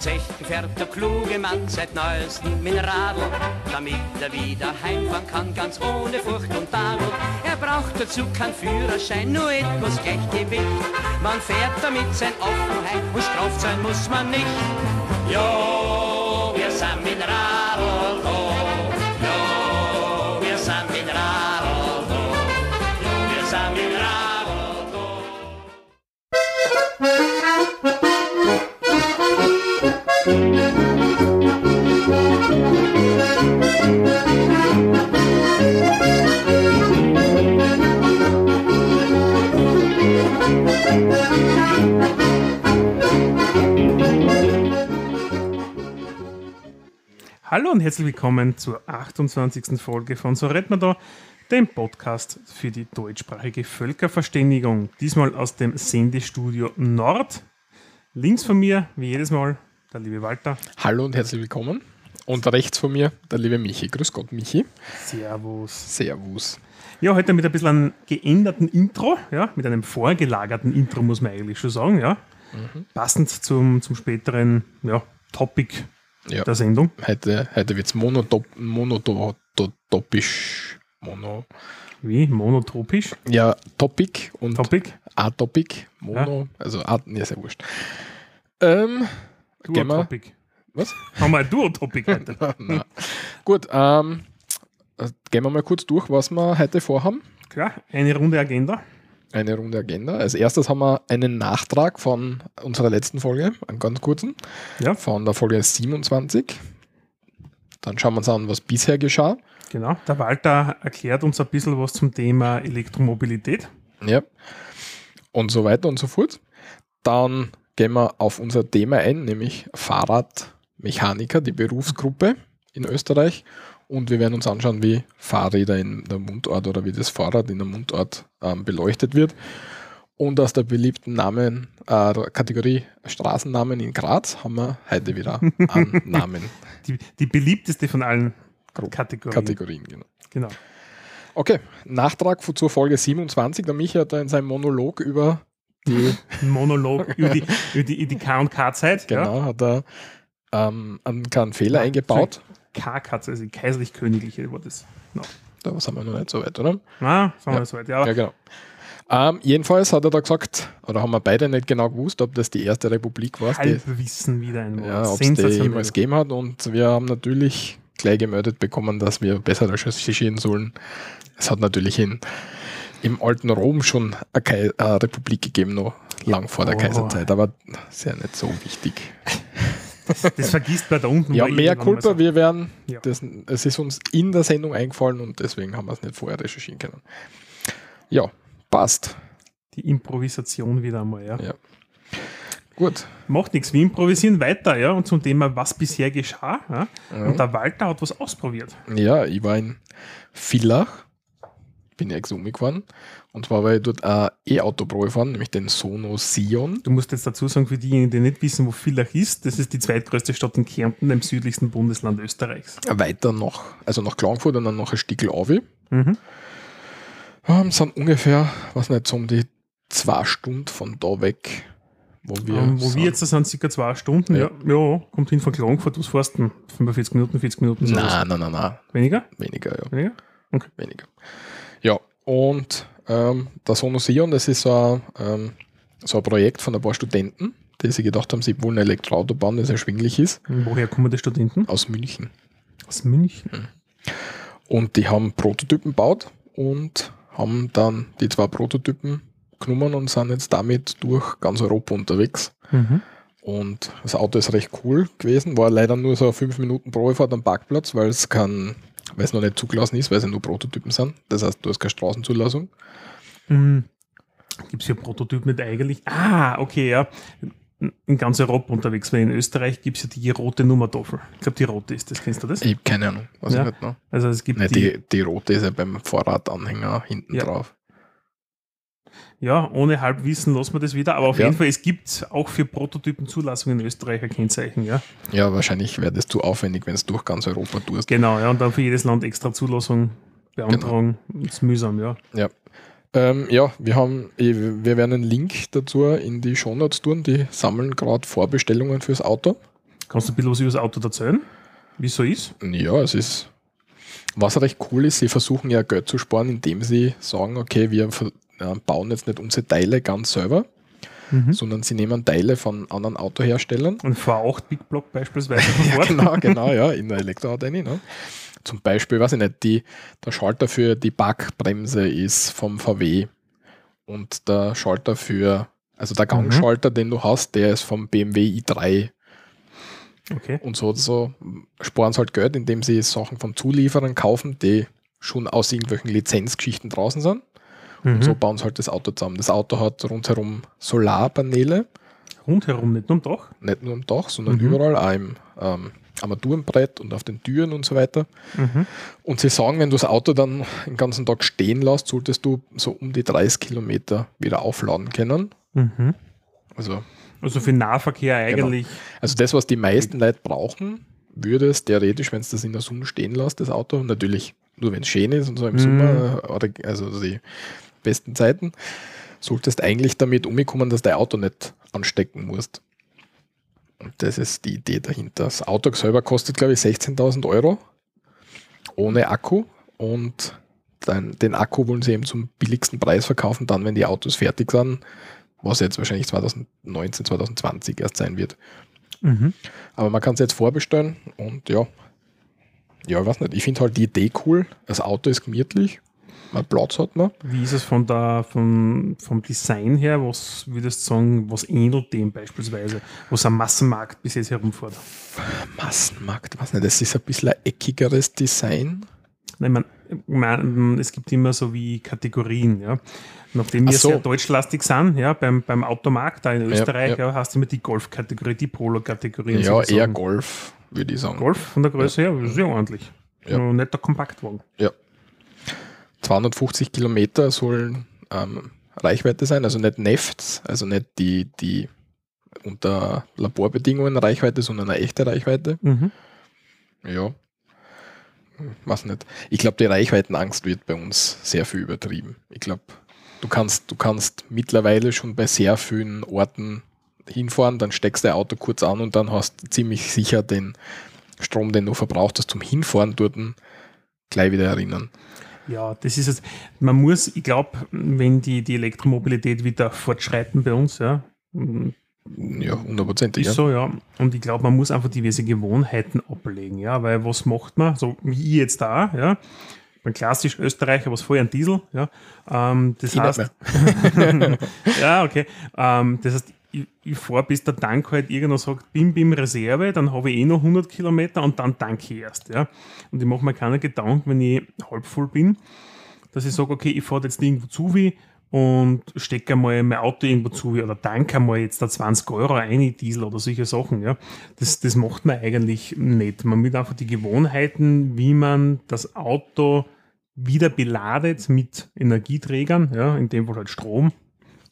Zecht fährt der kluge Mann seit neuestem Mineradl, damit er wieder heimfahren kann, ganz ohne Furcht und Tadel. Er braucht dazu keinen Führerschein, nur etwas Gleichgewicht. Man fährt damit sein Offenheit und straft sein muss man nicht. Jo, wir sind mit Hallo und herzlich willkommen zur 28. Folge von So redet man da, dem Podcast für die deutschsprachige Völkerverständigung. Diesmal aus dem Sendestudio Nord. Links von mir, wie jedes Mal, der liebe Walter. Hallo und herzlich willkommen. Und rechts von mir der liebe Michi. Grüß Gott, Michi. Servus. Servus. Ja, heute mit ein bisschen einem geänderten Intro, ja, mit einem vorgelagerten Intro, muss man eigentlich schon sagen, ja. Passend zum, zum späteren ja, Topic Ja, der Sendung. heute, heute wird es monotop, monotopisch. Mono. Wie? Monotropisch? Ja, Topic und Topic? A-Topic. Mono. Also A, ja, sehr wurscht. Ähm. Duotopic. Was? Haben wir ein Duotopic heute. Gut, ähm, äh, gehen wir mal kurz durch, was wir heute vorhaben. Klar, eine runde Agenda. Eine Runde Agenda. Als erstes haben wir einen Nachtrag von unserer letzten Folge, einen ganz kurzen, Ja, von der Folge 27. Dann schauen wir uns an, was bisher geschah. genau. Der Walter erklärt uns ein bisschen was zum Thema Elektromobilität. Ja. Und so weiter und so fort. Dann gehen wir auf unser Thema ein, nämlich Fahrradmechaniker, die Berufsgruppe in Österreich. Und wir werden uns anschauen, wie Fahrräder in der Mundart oder wie das Fahrrad in der Mundart ähm, beleuchtet wird. Und aus der beliebten Namen, äh, Kategorie Straßennamen in Graz haben wir heute wieder einen Namen. Die, die beliebteste von allen Kategorien. Kategorien, genau. Genau. Okay, Nachtrag zu- zur Folge 27. Der Michi hat da in seinem Monolog über die Monolog über die, über die, die K&K-Zeit. Genau, hat er ähm, einen kleinen Fehler eingebaut. K-Katze, also die kaiserlich-königliche war das. No. Da sind wir noch nicht so weit, oder? Na, sagen wir Ja. so weit. Ja, Ja, genau. Ähm, jedenfalls hat er da gesagt, oder haben wir beide nicht genau gewusst, ob das die erste Republik war, die, Halbwissen wieder ein Wort. ja, ob es die jemals gegeben hat. Und wir haben natürlich gleich gemeldet bekommen, dass wir besser recherchieren sollen. Es hat natürlich in, im alten Rom schon eine, Kai eine Republik gegeben, noch lang vor der Oh. Kaiserzeit, aber ist ja nicht so wichtig. Das vergisst man da unten. Ja, mehr Culpa, so. wir werden, Ja. das, es ist uns in der Sendung eingefallen und deswegen haben wir es nicht vorher recherchieren können. Ja, passt. Die Improvisation wieder einmal, ja. Ja. Gut. Macht nichts, wir improvisieren weiter, ja, und zum Thema, was bisher geschah. Ja? Ja. Und der Walter hat was ausprobiert. Ja, ich war in Villach, bin ja exumi gefahren und zwar weil ich dort ein E-Auto-Pro gefahren, nämlich den Sono Sion. Du musst jetzt dazu sagen, für diejenigen, die nicht wissen, wo Villach ist, das ist die zweitgrößte Stadt in Kärnten, dem südlichsten Bundesland Österreichs. Weiter noch, also nach Klagenfurt und dann noch ein Stickel auf. Mhm. Ähm, sind ungefähr, was nicht, so um die zwei Stunden von da weg, wo wir, Ähm, wo sind. wir jetzt sind, circa zwei Stunden. Ja, Ja. ja kommt hin von Klagenfurt, was fährst du? denn? 45 Minuten, 40 Minuten? Nein, nein, nein, nein, Weniger? weniger, ja. Weniger? weniger. Ja, und ähm, der Sono Sion, das ist so ein, ähm, so ein Projekt von ein paar Studenten, die sich gedacht haben, sie wollen ein Elektroauto bauen, das erschwinglich ist, Und woher kommen die Studenten? aus München. Aus München. Und die haben Prototypen gebaut und haben dann die zwei Prototypen genommen und sind jetzt damit durch ganz Europa unterwegs. Mhm. Und das Auto ist recht cool gewesen, war leider nur so 5 Minuten Probefahrt am Parkplatz, weil es kann, weil es noch nicht zugelassen ist, weil es ja nur Prototypen sind. Das heißt, du hast keine Straßenzulassung. Mhm. Gibt es hier Prototypen nicht eigentlich? Ah, okay, ja. In ganz Europa unterwegs, weil in Österreich gibt es ja die rote Nummertafel. Ich glaube, die rote ist das. Kennst du das? Ich habe keine Ahnung, Ja. noch. Also es gibt Nee, die, die, die rote ist ja beim Fahrradanhänger hinten Ja. drauf. Ja, ohne Halbwissen lassen wir das wieder. Aber auf Ja. jeden Fall, es gibt auch für Prototypen Zulassungen in Österreich ein Kennzeichen, ja. Ja, wahrscheinlich wäre das zu aufwendig, wenn es durch ganz Europa tust. Genau, ja, und dann für jedes Land extra Zulassung beantragen. Das ist mühsam, ja. Ähm, ja, wir haben, eh, wir werden einen Link dazu in die Shownotes tun. Die sammeln gerade Vorbestellungen fürs Auto. Kannst du ein bisschen was über das Auto erzählen? Wie es so ist? Ja, es ist, was recht cool ist, sie versuchen ja Geld zu sparen, indem sie sagen, okay, wir äh, bauen jetzt nicht unsere Teile ganz selber, Mhm. sondern sie nehmen Teile von anderen Autoherstellern. Ein V8 Big Block beispielsweise Ford. genau, genau, ja, in der Elektroauto ne? Zum Beispiel, weiß ich nicht, die, der Schalter für die Backbremse ist vom VW und der Schalter für, also der Gangschalter, den du hast, der ist vom BMW i3 Okay. und so, so sparen sie halt Geld, indem sie Sachen von Zulieferern kaufen, die schon aus irgendwelchen Lizenzgeschichten draußen sind. Mhm. Und so bauen sie halt das Auto zusammen. Das Auto hat rundherum Solarpaneele, Rundherum, nicht nur am Dach. nicht nur am Dach, sondern Mhm. überall, auch im ähm, Armaturenbrett und auf den Türen und so weiter. Mhm. Und sie sagen, wenn du das Auto dann den ganzen Tag stehen lässt, solltest du so um die 30 Kilometer wieder aufladen können. Mhm. Also, Also für Nahverkehr eigentlich. also das, was die meisten Leute brauchen, würde es theoretisch, wenn es das in der Sonne stehen lässt, das Auto, natürlich nur wenn es schön ist und so im Mhm. Sommer, oder, also die besten Zeiten, solltest eigentlich damit umkommen, dass dein Auto nicht anstecken musst. Und das ist die Idee dahinter. Das Auto selber kostet, glaube ich, 16.000 Euro ohne Akku und dann, den Akku wollen sie eben zum billigsten Preis verkaufen, dann, wenn die Autos fertig sind, was jetzt wahrscheinlich 2019, 2020 erst sein wird. Mhm. Aber man kann es jetzt vorbestellen und ja, ja, ich weiß nicht. Ich finde halt die Idee cool. Das Auto ist gemütlich, Platz hat man. Wie ist es von der, von, vom Design her? Was würdest du sagen, was ähnelt dem beispielsweise, was am Massenmarkt bis jetzt herumfährt? Massenmarkt, weiß nicht, das ist ein bisschen ein eckigeres Design. Nein, man, man, es gibt immer so wie Kategorien, ja. Nachdem wir so. sehr deutschlastig sind, ja, beim, beim Automarkt da in Ja, Österreich, ja. ja, hast du immer die Golf-Kategorie, die Polo-Kategorie. Ja, solche eher. Golf, würde ich sagen. Golf von der Größe her, sehr ordentlich. Ja. Nur Nicht der Kompaktwagen. Ja. 250 Kilometer sollen ähm, Reichweite sein, also nicht Nefts, also nicht die, die unter Laborbedingungen Reichweite, sondern eine echte Reichweite. Mhm. Ja. Was nicht. Ich glaube, die Reichweitenangst wird bei uns sehr viel übertrieben. Ich glaube, du kannst, du kannst mittlerweile schon bei sehr vielen Orten hinfahren, dann steckst du dein Auto kurz an und dann hast du ziemlich sicher den Strom, den du verbraucht hast zum Hinfahren dort gleich wieder erinnern. Ja, das ist es. Man muss, ich glaube, wenn die, die Elektromobilität wieder fortschreiten bei uns, ja, Ja, hundertprozentig. ist Ja. so, ja. Und ich glaube, man muss einfach diverse Gewohnheiten ablegen, ja, weil was macht man, so wie ich jetzt da, ja, beim klassisch Österreicher, was vorher ein Diesel, ja, ähm, das Ich heißt, ja, okay, ähm, das heißt, ich, ich fahre bis der Tank halt irgendwo sagt, bim, bim, Reserve, dann habe ich eh noch 100 Kilometer und dann tanke ich erst, ja. Und ich mache mir keine Gedanken, wenn ich halb voll bin, dass ich sage, okay, ich fahre jetzt irgendwo zu wie und stecke einmal mein Auto irgendwo zu wie oder tanke einmal jetzt da 20 Euro ein in Diesel oder solche Sachen, ja. Das, das macht man eigentlich nicht. Man will einfach die Gewohnheiten, wie man das Auto wieder beladet mit Energieträgern, ja, in dem Fall halt Strom,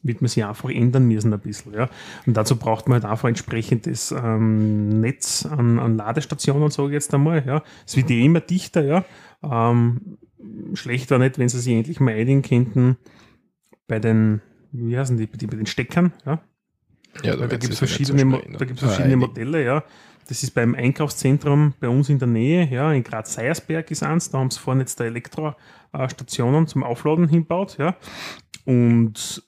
wird man sich einfach ändern müssen ein bisschen. Ja. Und dazu braucht man halt einfach entsprechendes ähm, Netz an, an Ladestationen, sage ich jetzt einmal. Ja. Es wird ja immer dichter, ja. Ähm, schlecht war nicht, wenn sie sich endlich mal einigen könnten bei den, wie heißen die, bei den Steckern, ja. Ja, da gibt es so verschiedene, schnell da gibt's verschiedene Ah, Modelle, ja. Das ist beim Einkaufszentrum bei uns in der Nähe, ja, in Graz-Seiersberg ist eins, da haben sie vorne jetzt da Elektrostationen zum Aufladen hinbaut, ja. Und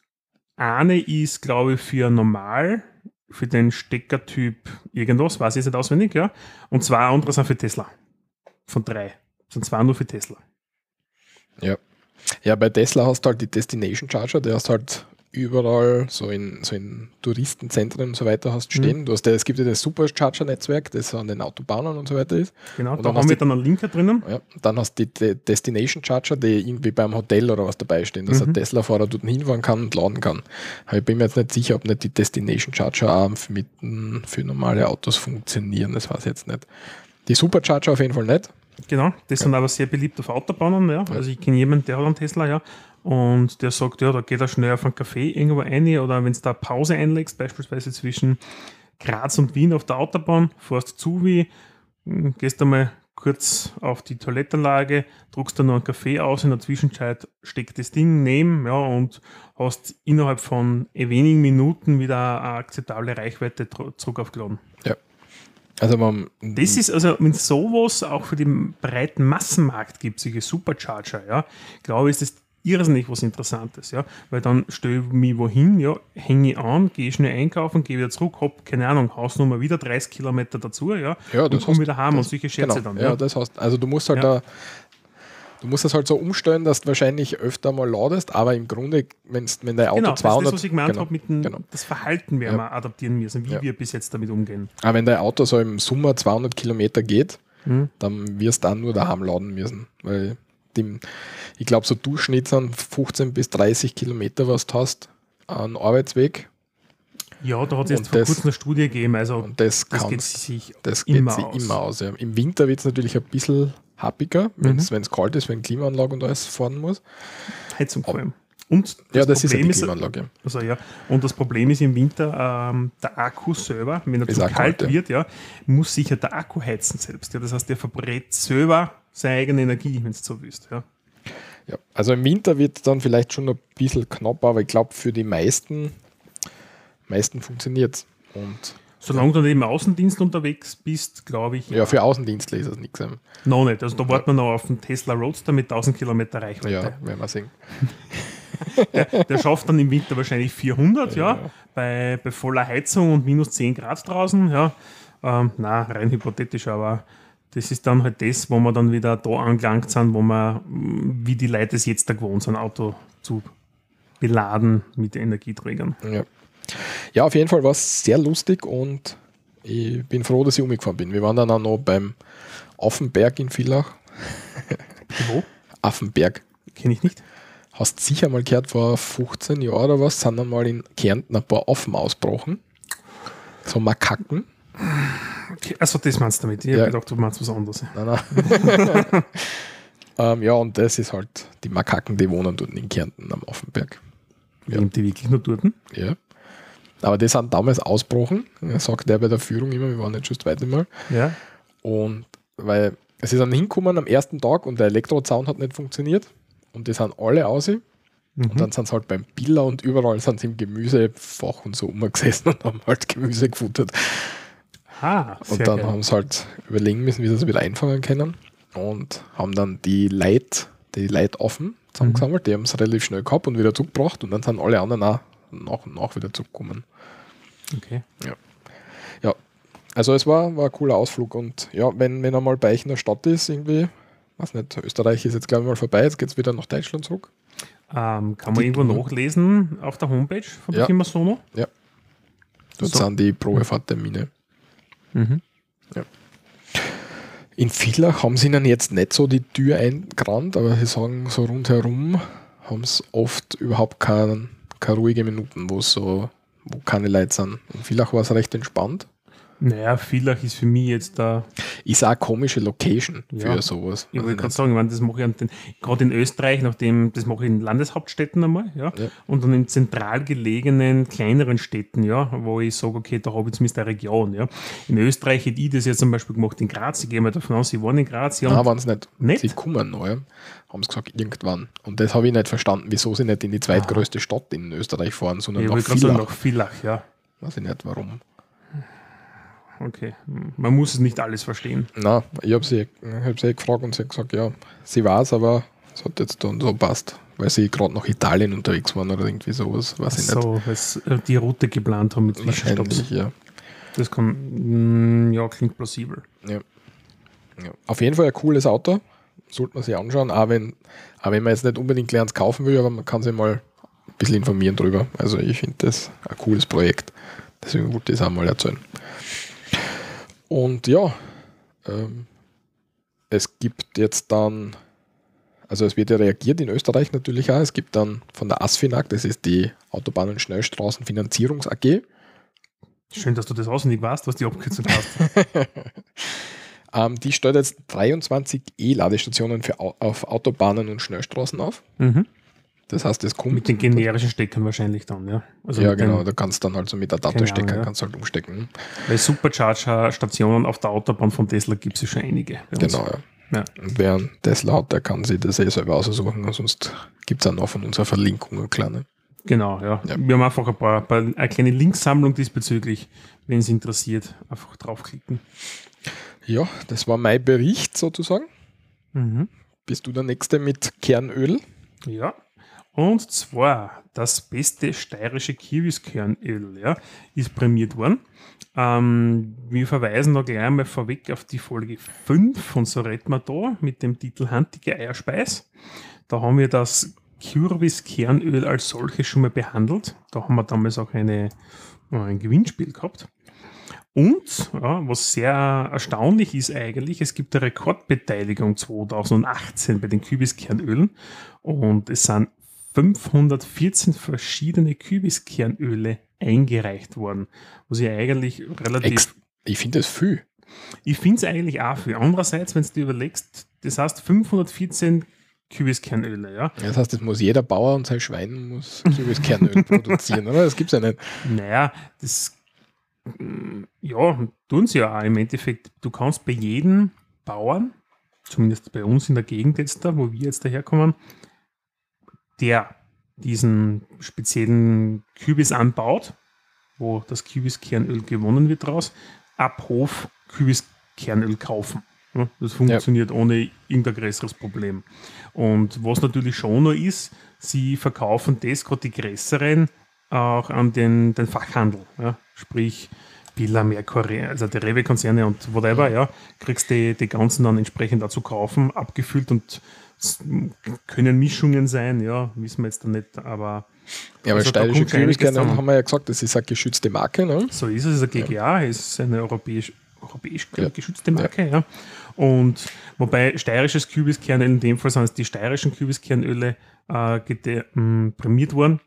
eine ist, glaube ich, für normal, für den Steckertyp irgendwas, weiß ich jetzt nicht auswendig, ja. Und zwei andere sind für Tesla. Von drei. Sind zwei nur für Tesla. Ja. ja, bei Tesla hast du halt die Destination Charger, der hast halt überall, so in, so in Touristenzentren und so weiter hast Mhm. stehen. Du hast, ja- es gibt ja das Supercharger-Netzwerk, das an den Autobahnen und so weiter ist. Genau, Und da haben wir dann einen Linker drinnen. Ja, dann hast du die De Destination Charger, die irgendwie beim Hotel oder was dabei stehen, dass Mhm. ein Tesla-Fahrer dort hinfahren kann und laden kann. Aber ich bin mir jetzt nicht sicher, ob nicht die Destination Charger auch mit, für normale Autos funktionieren. Das weiß ich jetzt nicht. Die Supercharger auf jeden Fall nicht. Genau, das sind aber sehr beliebt auf Autobahnen, ja. Also ich kenne jemanden, der hat einen Tesla, ja. Und der sagt, ja, da geht er schnell auf einen Café irgendwo rein oder wenn du da Pause einlegst, beispielsweise zwischen Graz und Wien auf der Autobahn, fährst zu wie, hm, gehst einmal kurz auf die Toilettenlage, druckst dann noch einen Kaffee aus, in der Zwischenzeit steckt das Ding neben, ja, und hast innerhalb von wenigen Minuten wieder eine akzeptable Reichweite zurück aufgeladen. Also man, Das ist also, wenn es sowas auch für den breiten Massenmarkt gibt, solche Supercharger, ja, glaube ich, ist das irrsinnig was Interessantes, ja, weil dann stelle ich mich wohin, ja, hänge ich an, gehe schnell einkaufen, gehe wieder zurück, hab, keine Ahnung, Hausnummer wieder 30 Kilometer dazu, ja, Ja, und komme wieder heim und solche Schätze genau, dann, ja, ja. das heißt, also du musst halt Ja. da, du musst das halt so umstellen, dass du wahrscheinlich öfter mal ladest, aber im Grunde, wenn's, wenn dein Auto Genau, das ist 200, das, was ich gemeint genau, habe, mit dem genau. das Verhalten werden Ja. wir adaptieren müssen, wie Ja. wir bis jetzt damit umgehen. aber wenn dein Auto so im Sommer 200 Kilometer geht, Mhm. dann wirst du dann nur daheim laden müssen, weil dem, ich glaube so Durchschnitt sind 15 bis 30 Kilometer, was du hast an Arbeitsweg Ja, da hat es jetzt vor das- kurzem eine Studie gegeben, also und das, das geht sich das geht immer sich aus. immer aus. Ja. Im Winter wird es natürlich ein bisschen happiger, wenn es kalt ist, wenn Klimaanlage und alles fahren muss. Heizung vor allem. Und ja, das ist ja Problem Klimaanlage. Also ja, und das Problem ist im Winter, ähm, der Akku selber, wenn er Ist zu kalt kalt, ja. wird, ja, muss sich ja der Akku heizen selbst. Ja. Das heißt, der verbrät selber seine eigene Energie, wenn du so willst. Ja. Ja, also im Winter wird es dann vielleicht schon ein bisschen knapp, aber ich glaube, für die meisten, meisten funktioniert es. Solange du nicht im Außendienst unterwegs bist, glaube ich, ja, für Außendienstler ist es nichts. noch nicht. Also da warten wir noch auf den Tesla Roadster mit 1000 Kilometer Reichweite. Ja, werden wir sehen. Der schafft dann im Winter wahrscheinlich 400, ja, Bei, bei voller Heizung und minus 10 Grad draußen, ja. Ähm, na, rein hypothetisch, aber das ist dann halt das, wo wir dann wieder da angelangt sind, wo wir, wie die Leute es jetzt da gewohnt sind, Auto zu beladen mit Energieträgern. Ja. ja, auf jeden Fall war es sehr lustig und ich bin froh, dass ich umgefahren bin. Wir waren dann auch noch beim Affenberg in Villach. Wo? Affenberg. Kenne ich nicht. Hast sicher mal gehört, vor 15 Jahren oder was, sind dann mal in Kärnten ein paar Affen ausgebrochen. So Makaken. Okay, also das meinst du damit. Ich Ja. habe gedacht, du meinst was anderes. Nein, nein. ähm, ja, und das ist halt die Makaken, die wohnen dort in Kärnten am Affenberg. Ja. Lebt die wirklich nur dort? Ja. Aber die sind damals ausgebrochen, sagt der bei der Führung immer, wir waren jetzt schon das zweite Mal. Ja. Und weil sie sind hingekommen am ersten Tag und der Elektrozaun hat nicht funktioniert. Und die sind alle aus. Mhm. Und dann sind sie halt beim Biller und überall sind sie im Gemüsefach und so umgesessen und haben halt Gemüse gefuttert. Ah, Und dann geil. haben sie halt überlegen müssen, wie sie das wieder einfangen können. Und haben dann die Leit, die Leitaffen zusammengesammelt. Die haben es relativ schnell gehabt und wieder zurückgebracht. Und dann sind alle anderen auch nach und nach wieder zurückgekommen. Okay. Ja, also es war, war ein cooler Ausflug. Und ja, wenn, wenn er mal bei euch in der Stadt ist, irgendwie, weiß nicht, Österreich ist jetzt glaube ich mal vorbei, jetzt geht es wieder nach Deutschland zurück. Ähm, kann man Die- irgendwo nachlesen auf der Homepage von der Ja. Firma Sono? Dort So. sind die Probefahrttermine. Mhm. In Villach haben sie ihnen jetzt nicht so die Tür eingerannt, aber sie sagen, so rundherum haben sie oft überhaupt kein, keine ruhige Minuten, wo so, wo keine Leute sind. In Villach war es recht entspannt. Naja, Villach ist für mich jetzt da, Ist auch eine komische Location für Ja. sowas. ich wollte ich gerade sagen, ich meine, das mache ich an den, gerade in Österreich, nachdem, das mache ich in Landeshauptstädten einmal, ja, Ja. und dann in zentral gelegenen, kleineren Städten, ja, wo ich sage, okay, da habe ich zumindest eine Region, ja. In Österreich hätte ich das ja zum Beispiel gemacht in Graz, ich gehe mal davon aus, sie waren in Graz, ja, Nein, waren es nicht. Nicht? Sie kommen neu. Haben sie gesagt, irgendwann. Und das habe ich nicht verstanden, wieso sie nicht in die zweitgrößte Stadt in Österreich fahren, sondern ich nach gerade sagen, Villach. nach Villach, ja. Weiß ich nicht warum. Okay, man muss es nicht alles verstehen. Na, ich habe sie, ich hab sie gefragt und sie hat gesagt, ja, sie weiß, aber es hat jetzt dann so passt, weil sie gerade nach Italien unterwegs waren oder irgendwie sowas, weiß ich nicht. So, weil sie äh, die Route geplant haben mit Zwischenstopps. Wahrscheinlich, ja. Das kann, mm, ja, klingt plausibel. ja. ja. Auf jeden Fall ein cooles Auto, sollte man sich anschauen, auch wenn, auch wenn man jetzt nicht unbedingt lernt kaufen will, aber man kann sich mal ein bisschen informieren drüber. Also ich finde das ein cooles Projekt. Deswegen wollte ich das auch mal erzählen. Und ja, ähm, es gibt jetzt dann, also es wird ja reagiert in Österreich natürlich auch. Es gibt dann von der ASFINAG, das ist die Autobahn- und Schnellstraßenfinanzierungs AG, Schön, dass du das auswendig weißt, was die Abkürzung heißt. ähm, die stellt jetzt 23 E-Ladestationen auf Autobahnen und Schnellstraßen auf. mhm. Das heißt, es kommt. Mit den generischen Steckern wahrscheinlich dann, ja. Also ja, genau, Den, da kannst du dann halt so mit Ahnung, ja. kannst halt umstecken. weil Supercharger-Stationen auf der Autobahn von Tesla gibt es ja schon einige. Genau, ja. Ja. Und wer einen Tesla hat, der kann sich das eh selber aussuchen, sonst gibt es auch noch von unserer Verlinkung eine kleine. Genau, ja. Ja. Wir haben einfach ein paar, paar eine kleine Linksammlung diesbezüglich. Wenn es interessiert, einfach draufklicken. Ja, das war mein Bericht sozusagen. Mhm. Bist du der Nächste mit Kernöl? Ja. Und zwar das beste steirische Kürbiskernöl ja, ist prämiert worden. Ähm, wir verweisen da gleich mal vorweg auf die Folge 5 von So redet da mit dem Titel Handige Eierspeis. Da haben wir das Kürbiskernöl als solches schon mal behandelt. Da haben wir damals auch eine, äh, ein Gewinnspiel gehabt. Und ja, was sehr erstaunlich ist eigentlich, es gibt eine Rekordbeteiligung 2018 bei den Kübiskernölen und es sind 514 verschiedene Kübiskernöle eingereicht worden, was ich eigentlich relativ... Ex ich finde das viel. Ich finde es eigentlich auch viel. Andererseits, wenn du dir überlegst, das heißt 514 Kübiskernöle, ja. Das heißt, das muss jeder Bauer und sein Schwein muss Kürbiskernöl produzieren, oder? Das gibt es ja nicht. Naja, das mm, ja, tun sie ja auch im Endeffekt. Du kannst bei jedem Bauern, zumindest bei uns in der Gegend jetzt da, wo wir jetzt daherkommen, der diesen speziellen Kübis anbaut, wo das Kübiskernöl gewonnen wird draus, ab Hof Kübiskernöl kaufen. Ja, das funktioniert ohne irgendein größeres Problem. Und was natürlich schon noch ist, sie verkaufen das, gerade die größeren, auch an den, den Fachhandel. Ja? Sprich, Billa, Mercure, also die Rewe-Konzerne und whatever, ja, kriegst die, die ganzen dann entsprechend dazu kaufen, abgefüllt und es können Mischungen sein, ja, wissen wir jetzt dann nicht, aber Ja, aber Also da steirische Kürbiskernöl zusammen. haben wir ja gesagt, das ist eine geschützte Marke, ne? so ist es. Es ist ein GGA, es ist eine europäisch, europäisch Ja. geschützte Marke, ja. Und wobei steirisches Kübiskernöl, in dem Fall sind es die steirischen Kübiskernöle äh, mh, prämiert worden.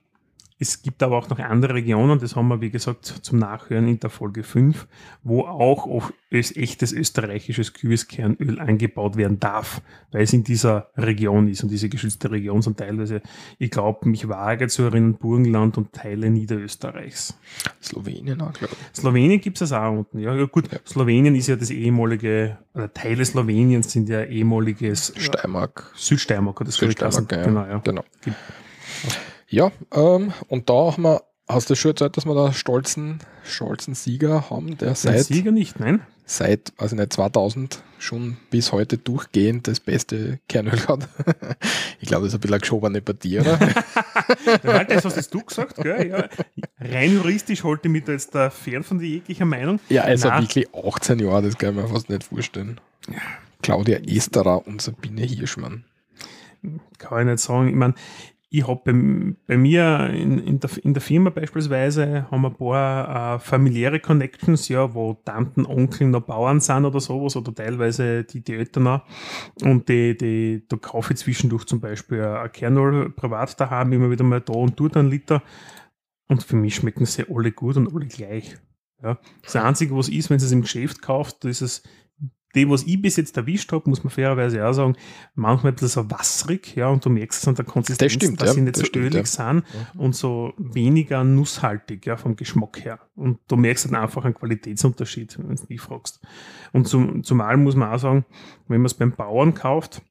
Es gibt aber auch noch andere Regionen, das haben wir, wie gesagt, zum Nachhören in der Folge 5, wo auch auf echtes österreichisches Kübiskernöl angebaut werden darf, weil es in dieser Region ist. Und diese geschützte Region sind teilweise, ich glaube, mich wage zu erinnern, Burgenland und Teile Niederösterreichs. Slowenien auch, glaube ich. Slowenien gibt es auch unten. Ja, ja gut, Ja. Slowenien ist ja das ehemalige, oder Teile Sloweniens sind ja ehemaliges Steiermark. Südsteiermark, das Südsteiermark, ja. Genau, ja. Genau. Gibt- Ja, ähm, und da haben wir, hast du schon erzählt, dass wir da stolzen, stolzen Sieger haben, der seit, Sieger nicht, nein? seit, also nicht 2000 schon bis heute durchgehend das beste Kernöl hat. ich glaube, das ist ein bisschen eine geschobene Partie, oder? Das hast du gesagt, gell? Ja. Rein juristisch halte ich mich da jetzt da fern von jeglicher Meinung. ja, also Nein. wirklich 18 Jahre, das kann ich mir fast nicht vorstellen. Claudia Esterer und Sabine Hirschmann. kann ich nicht sagen. Ich meine, ich habe bei, bei mir in, in, der, in der Firma beispielsweise haben wir ein paar äh, familiäre Connections, ja, wo Tanten, Onkel noch Bauern sind oder sowas oder teilweise die, die Eltern auch. Und die, die, da kaufe ich zwischendurch zum Beispiel ein Kernöl privat daheim, immer wieder mal da und dort einen Liter. Und für mich schmecken sie alle gut und alle gleich. Ja. Das Einzige, was ist, wenn du es im Geschäft kauft, ist es die, was ich bis jetzt erwischt habe, muss man fairerweise auch sagen, manchmal ein bisschen so wasserig, ja, und du merkst es an der Konsistenz, Das stimmt, dass ja, sie nicht das so stimmt, ölig sind und so weniger nusshaltig, ja, vom Geschmack her. Und du merkst dann einfach einen Qualitätsunterschied, wenn du mich fragst. Und zum, zumal muss man auch sagen, wenn man es beim Bauern kauft,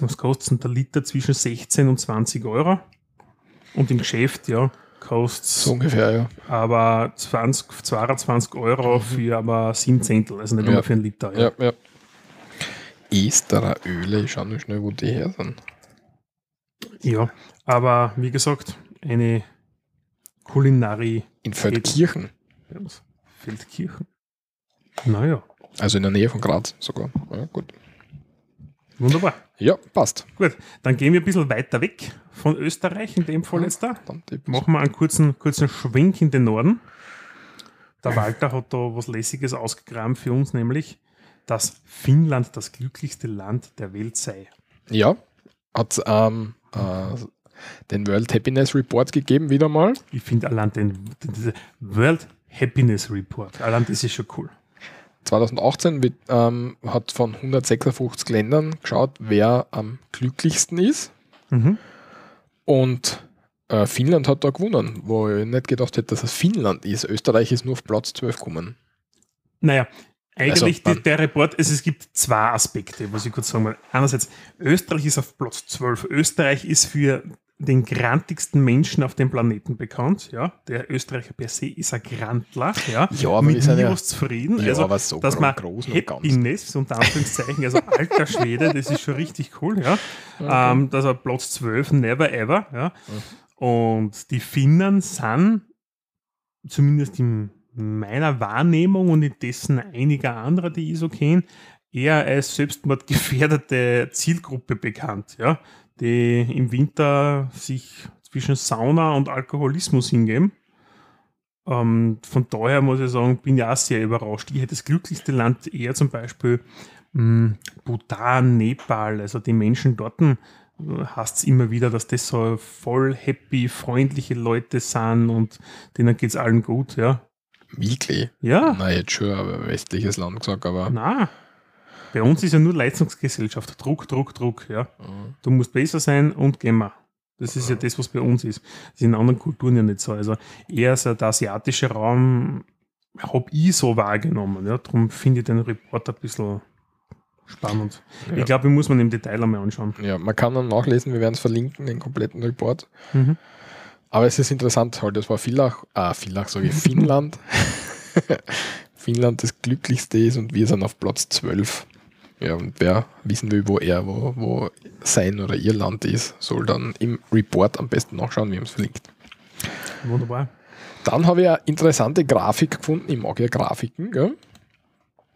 was kostet der Liter zwischen 16 und 20 Euro? Und im Geschäft, ja, kostet So ungefähr, ja. aber 20, 22 Euro für aber 7 Zehntel, also nicht Mhm. Ja. für einen Liter. Ja, ja. Esterer Öle, ich schau nur schnell, wo die her sind. Ja, aber wie gesagt, eine Kulinarie In Feldkirchen. Feldkirchen. Naja, also in der Nähe von Graz sogar. Ja, gut. Wunderbar. Ja, passt. Gut, dann gehen wir ein bisschen weiter weg von Österreich, in dem Fall jetzt da. Machen wir einen kurzen, kurzen Schwenk in den Norden. Der Walter hat da was Lässiges ausgegraben für uns, nämlich, dass Finnland das glücklichste Land der Welt sei. Ja, hat ähm, äh, den World Happiness Report gegeben, wieder mal. Ich finde allein den, den World Happiness Report, allein das ist schon cool. 2018 wird, ähm, hat von 156 Ländern geschaut, wer am glücklichsten ist. Mhm. Und äh, Finnland hat da gewonnen, wo ich nicht gedacht hätte, dass es Finnland ist. Österreich ist nur auf Platz 12 gekommen. Naja, eigentlich Also, die, der Report, es, es gibt zwei Aspekte, was ich kurz sagen will. Einerseits, Österreich ist auf Platz 12. Österreich ist für den grantigsten Menschen auf dem Planeten bekannt. Ja, der Österreicher per se ist ein Grantler. Ja, Ja, aber mit nie ja- was zufrieden. Ja, also, aber so dass man groß. Happiness, unter Anführungszeichen, also alter Schwede, das ist schon richtig cool. Ja, ähm, das war Platz 12, never ever. Ja, und die Finnen sind zumindest in meiner Wahrnehmung und in dessen einiger anderer, die ich so kenne, eher als selbstmordgefährdete Zielgruppe bekannt, ja, die im Winter sich zwischen Sauna und Alkoholismus hingeben. Ähm, von daher muss ich sagen, bin auch sehr überrascht. Ich hätte das glücklichste Land eher zum Beispiel mh, Bhutan, Nepal, also die Menschen dort hast es immer wieder, dass das so voll happy, freundliche Leute sind und denen geht es allen gut, ja. Wirklich. Ja, Na, jetzt schon ein westliches Land gesagt, aber na. Bei uns ist ja nur Leistungsgesellschaft. Druck, Druck, Druck, ja. Mhm. Du musst besser sein und gehen wir. Das ist ja das, was bei uns ist. Das ist in anderen Kulturen ja nicht so. Also eher so der asiatische Raum habe ich so wahrgenommen. Ja. Darum finde ich den Report ein bisschen spannend. Ja. Ich glaube, ich muss man im Detail einmal anschauen. ja, man kann dann nachlesen, wir werden es verlinken, den kompletten Report. Mhm. Aber es ist interessant, halt, das war Villach, ah, Villach, sage ich, Finnland. Finnland das glücklichste ist und wir sind auf Platz 12. Ja, und wer wissen will, wo er, wo, wo sein oder ihr Land ist, soll dann im Report am besten nachschauen, wir haben es verlinkt. Wunderbar. Dann habe ich eine interessante Grafik gefunden. Ich mag ja Grafiken, gell?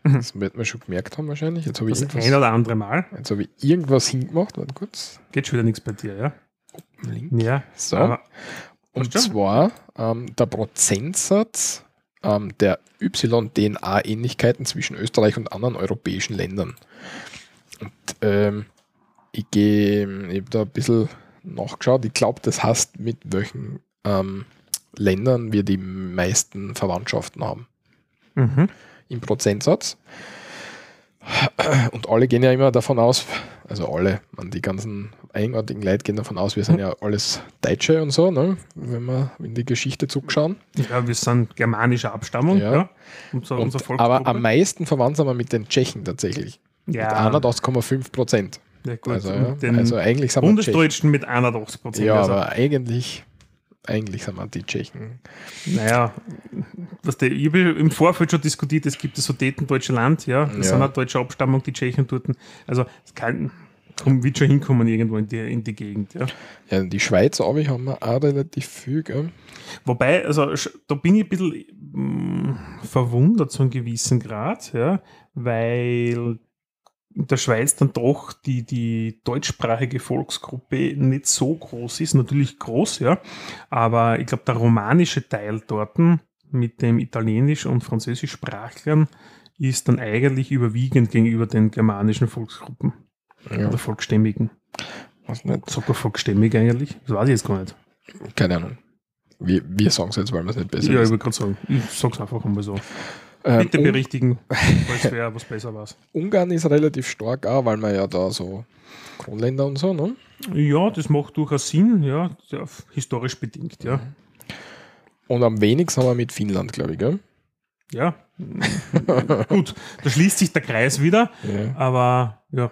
Mhm. Das wird man schon gemerkt haben wahrscheinlich. Jetzt habe ich, Das ein oder andere Mal. jetzt habe ich irgendwas hingemacht. Warte kurz. Geht schon wieder nichts bei dir, ja? Link. Ja. So. Und zwar ähm, der Prozentsatz ähm, der Y-DNA-Ähnlichkeiten zwischen Österreich und anderen europäischen Ländern. Und ähm, ich gehe, habe da ein bisschen nachgeschaut. Ich glaube, das heißt, mit welchen ähm, Ländern wir die meisten Verwandtschaften haben. mhm. im Prozentsatz. Und alle gehen ja immer davon aus, also alle, man, die ganzen eigenartigen Leute gehen davon aus, wir sind ja alles Deutsche und so, ne? wenn wir in die Geschichte zurückschauen. Ja, wir sind germanischer Abstammung, Ja. ja. Unser, Und, unser aber am meisten verwandt sind wir mit den Tschechen tatsächlich. ja, Mit 81,5 Prozent. ja, gut. Also, ja, den also eigentlich sind wir Tschechen. Bundesdeutschen mit 81 Prozent. Ja, also, aber eigentlich, eigentlich sind wir die Tschechen. naja, was der, ich habe im Vorfeld schon diskutiert, es gibt das Sudetendeutsche Land, ja, das Ja. sind auch deutsche Abstammung, die Tschechen dort. Also, es kann, komm, wird schon hinkommen irgendwo in die, in die Gegend, ja. Ja, die Schweiz aber haben wir auch relativ viel, gell? Wobei, also da bin ich ein bisschen mm, verwundert zu einem gewissen Grad, ja, weil in der Schweiz dann doch die, die deutschsprachige Volksgruppe nicht so groß ist, natürlich groß, ja, aber ich glaube, der romanische Teil dort mit dem Italienisch- und Französischsprachlern ist dann eigentlich überwiegend gegenüber den germanischen Volksgruppen Ja, oder Volksstämmigen. weiß nicht. Sagt man Volksstämmig eigentlich? Das weiß ich jetzt gar nicht. Keine Ahnung. Wir, wir sagen es jetzt, weil wir es nicht besser ja, ich würde gerade sagen, ich sag's einfach einmal so. Ähm, Bitte berichtigen, falls wer was besser war. Ungarn ist relativ stark auch, weil man ja da so Kronländer und so, ne? Ja, das macht durchaus Sinn, ja, ja, historisch bedingt, ja. Und am wenigsten haben wir mit Finnland, glaube ich, gell? Ja, gut, da schließt sich der Kreis wieder, Ja. aber ja,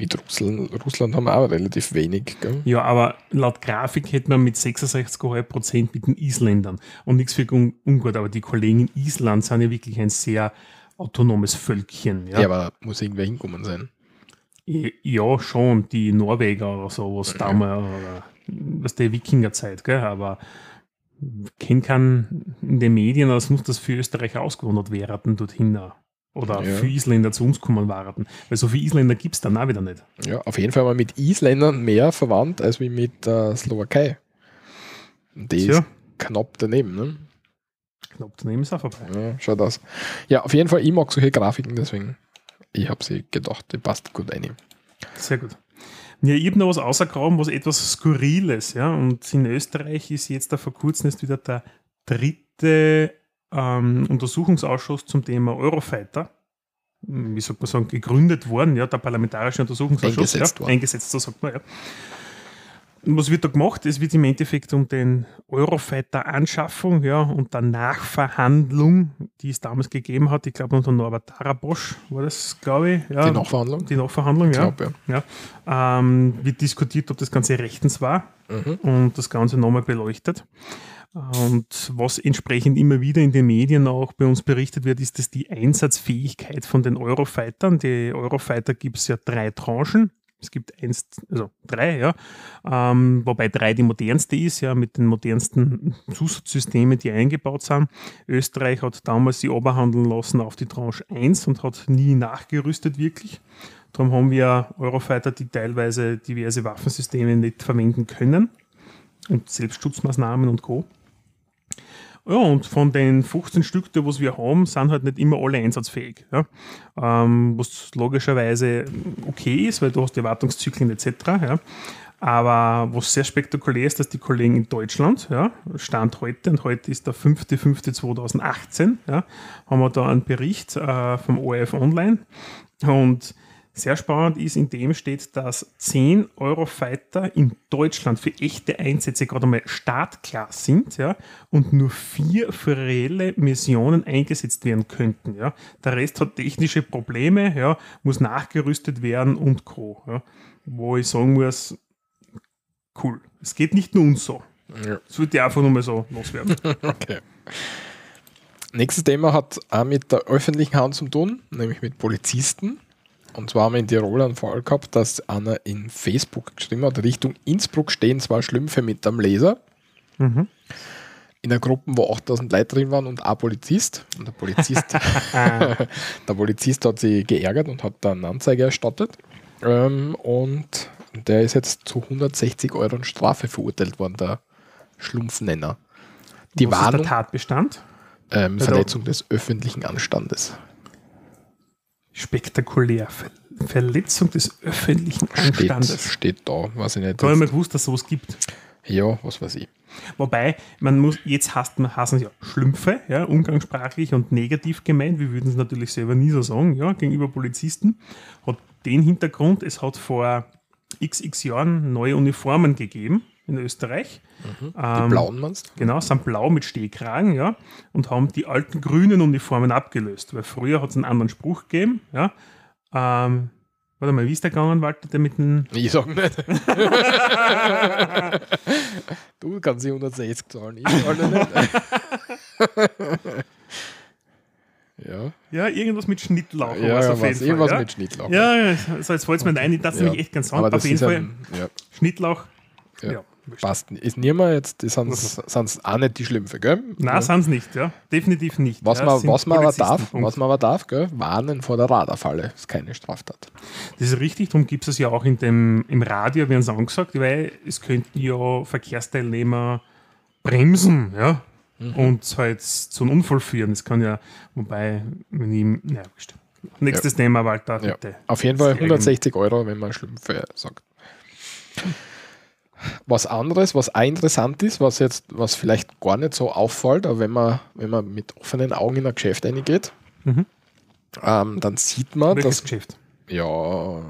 Mit Russland, Russland haben wir auch relativ wenig, gell? ja, aber laut Grafik hätte man mit 66,5 Prozent mit den Isländern und nichts für un ungut, aber die Kollegen in Island sind ja wirklich ein sehr autonomes Völkchen, Ja, ja. aber muss irgendwer hinkommen sein. Ja, schon, die Norweger oder sowas damals, oder was der Wikingerzeit, gell, aber kennen kann in den Medien, als muss das für Österreich ausgewandert werden dorthin. auch. Oder Ja. für Isländer zu uns kommen waren. Weil so viele Isländer gibt es dann auch wieder nicht. Ja, auf jeden Fall wir mit Isländern mehr verwandt als wie mit der Slowakei. Und die Tja. ist knapp daneben, ne? Knapp daneben ist auch vorbei. Ja, schaut aus. Ja, auf jeden Fall, ich mag solche Grafiken, deswegen, ich habe sie gedacht, die passt gut rein. Sehr gut. Ja, ich habe noch was außergraben, was etwas Skurriles, ja. Und in Österreich ist jetzt da vor kurzem ist wieder der dritte ähm, Untersuchungsausschuss zum Thema Eurofighter, hm, wie sagt man sagen, gegründet worden, ja, der Parlamentarische Untersuchungsausschuss. Eingesetzt ja, worden. Eingesetzt, so sagt man, ja. was wird da gemacht? Es wird im Endeffekt um den Eurofighter-Anschaffung ja, und der Nachverhandlung, die es damals gegeben hat, ich glaube unter Norbert Darabosch war das, glaube ich. Ja, Die Nachverhandlung? Die Nachverhandlung, ja. Glaub, ja. Ähm, wird diskutiert, ob das Ganze rechtens war Mhm. und das Ganze nochmal beleuchtet. Und was entsprechend immer wieder in den Medien auch bei uns berichtet wird, ist, dass die Einsatzfähigkeit von den Eurofightern, die Eurofighter gibt es ja drei Tranchen. Es gibt eins, also drei, ja, ähm, wobei drei die modernste ist, ja, mit den modernsten Zusatzsystemen, die eingebaut sind. Österreich hat damals die Oberhandeln lassen auf die Tranche 1 und hat nie nachgerüstet wirklich. Darum haben wir Eurofighter, die teilweise diverse Waffensysteme nicht verwenden können und Selbstschutzmaßnahmen und Co. Ja, und von den 15 Stück, die was wir haben, sind halt nicht immer alle einsatzfähig. Ja? Ähm, was logischerweise okay ist, weil du hast die Wartungszyklen etc. Ja? Aber was sehr spektakulär ist, dass die Kollegen in Deutschland, ja, Stand heute, und heute ist der 5.5.2018, ja, haben wir da einen Bericht äh, vom ORF Online. Und sehr spannend ist, in dem steht, dass 10 Eurofighter in Deutschland für echte Einsätze gerade einmal startklar sind ja, und nur vier für reelle Missionen eingesetzt werden könnten. Ja. Der Rest hat technische Probleme, ja, muss nachgerüstet werden und Co. Ja. Wo ich sagen muss, cool. Es geht nicht nur uns so. Ja. Das würde ich einfach nur mal so loswerden. Okay. Nächstes Thema hat auch mit der öffentlichen Hand zu tun, nämlich mit Polizisten. Und zwar haben wir in Tirol einen Fall gehabt, dass einer in Facebook geschrieben hat, Richtung Innsbruck stehen zwei Schlümpfe mit einem Laser. Mhm. In einer Gruppe, wo 8000 Leute drin waren und ein Polizist. Und der Polizist, der Polizist hat sich geärgert und hat dann eine Anzeige erstattet. Ähm, und der ist jetzt zu 160 Euro Strafe verurteilt worden, der Schlumpfnenner. Die Was ist der Warnung, Tatbestand? ähm, da- Verletzung des öffentlichen Anstandes. Spektakulär. Ver Verletzung des öffentlichen Steht, Anstandes. steht da, weiß ich nicht. Da habe ich mal gewusst, dass es sowas gibt. Ja, was weiß ich. Wobei, man muss, jetzt heißt man, heißen sie ja Schlümpfe, ja, umgangssprachlich und negativ gemeint. Wir würden es natürlich selber nie so sagen, ja, gegenüber Polizisten. Hat den Hintergrund, es hat vor xx Jahren neue Uniformen gegeben in Österreich. Die Ähm, blauen meinst? Genau, sind blau mit Stehkragen, ja, und haben die alten grünen Uniformen abgelöst. Weil früher hat es einen anderen Spruch gegeben, ja. Ähm, warte mal, wie ist der gegangen, Walter, der mit dem. Ich sag nicht. du kannst die 160 zahlen, ich zahle nicht. ja, Ja, irgendwas mit Schnittlauch. ja, war's ja auf was, jeden Fall, irgendwas ja? mit Schnittlauch. Ja, so jetzt fällt es mir ein, das ist Ja. nämlich echt ganz Aber Auf jeden Fall ein, ja, Schnittlauch. Ja. Ja. passt. nicht. Ist niemand jetzt, sind es auch nicht die Schlümpfe, gell? Nein, ja. sind es nicht, ja. Definitiv nicht. Was, ja, man, was, man aber darf, Punkt. was man aber darf, gell? warnen vor der Radarfalle. Ist keine Straftat. Das ist richtig, darum gibt es ja auch in dem, im Radio, werden es angesagt, weil es könnten ja Verkehrsteilnehmer bremsen, ja, Mhm. und halt zu einem Unfall führen. Das kann ja, wobei, wenn ich, naja. Nächstes Thema, Walter, Ja. bitte. Auf jeden Fall Sehr 160 Euro, wenn man Schlümpfe sagt. Was anderes, was auch interessant ist, was jetzt, was vielleicht gar nicht so auffällt, aber wenn man, wenn man mit offenen Augen in ein Geschäft reingeht, Mhm. ähm, dann sieht man, Welches dass Geschäft? ja,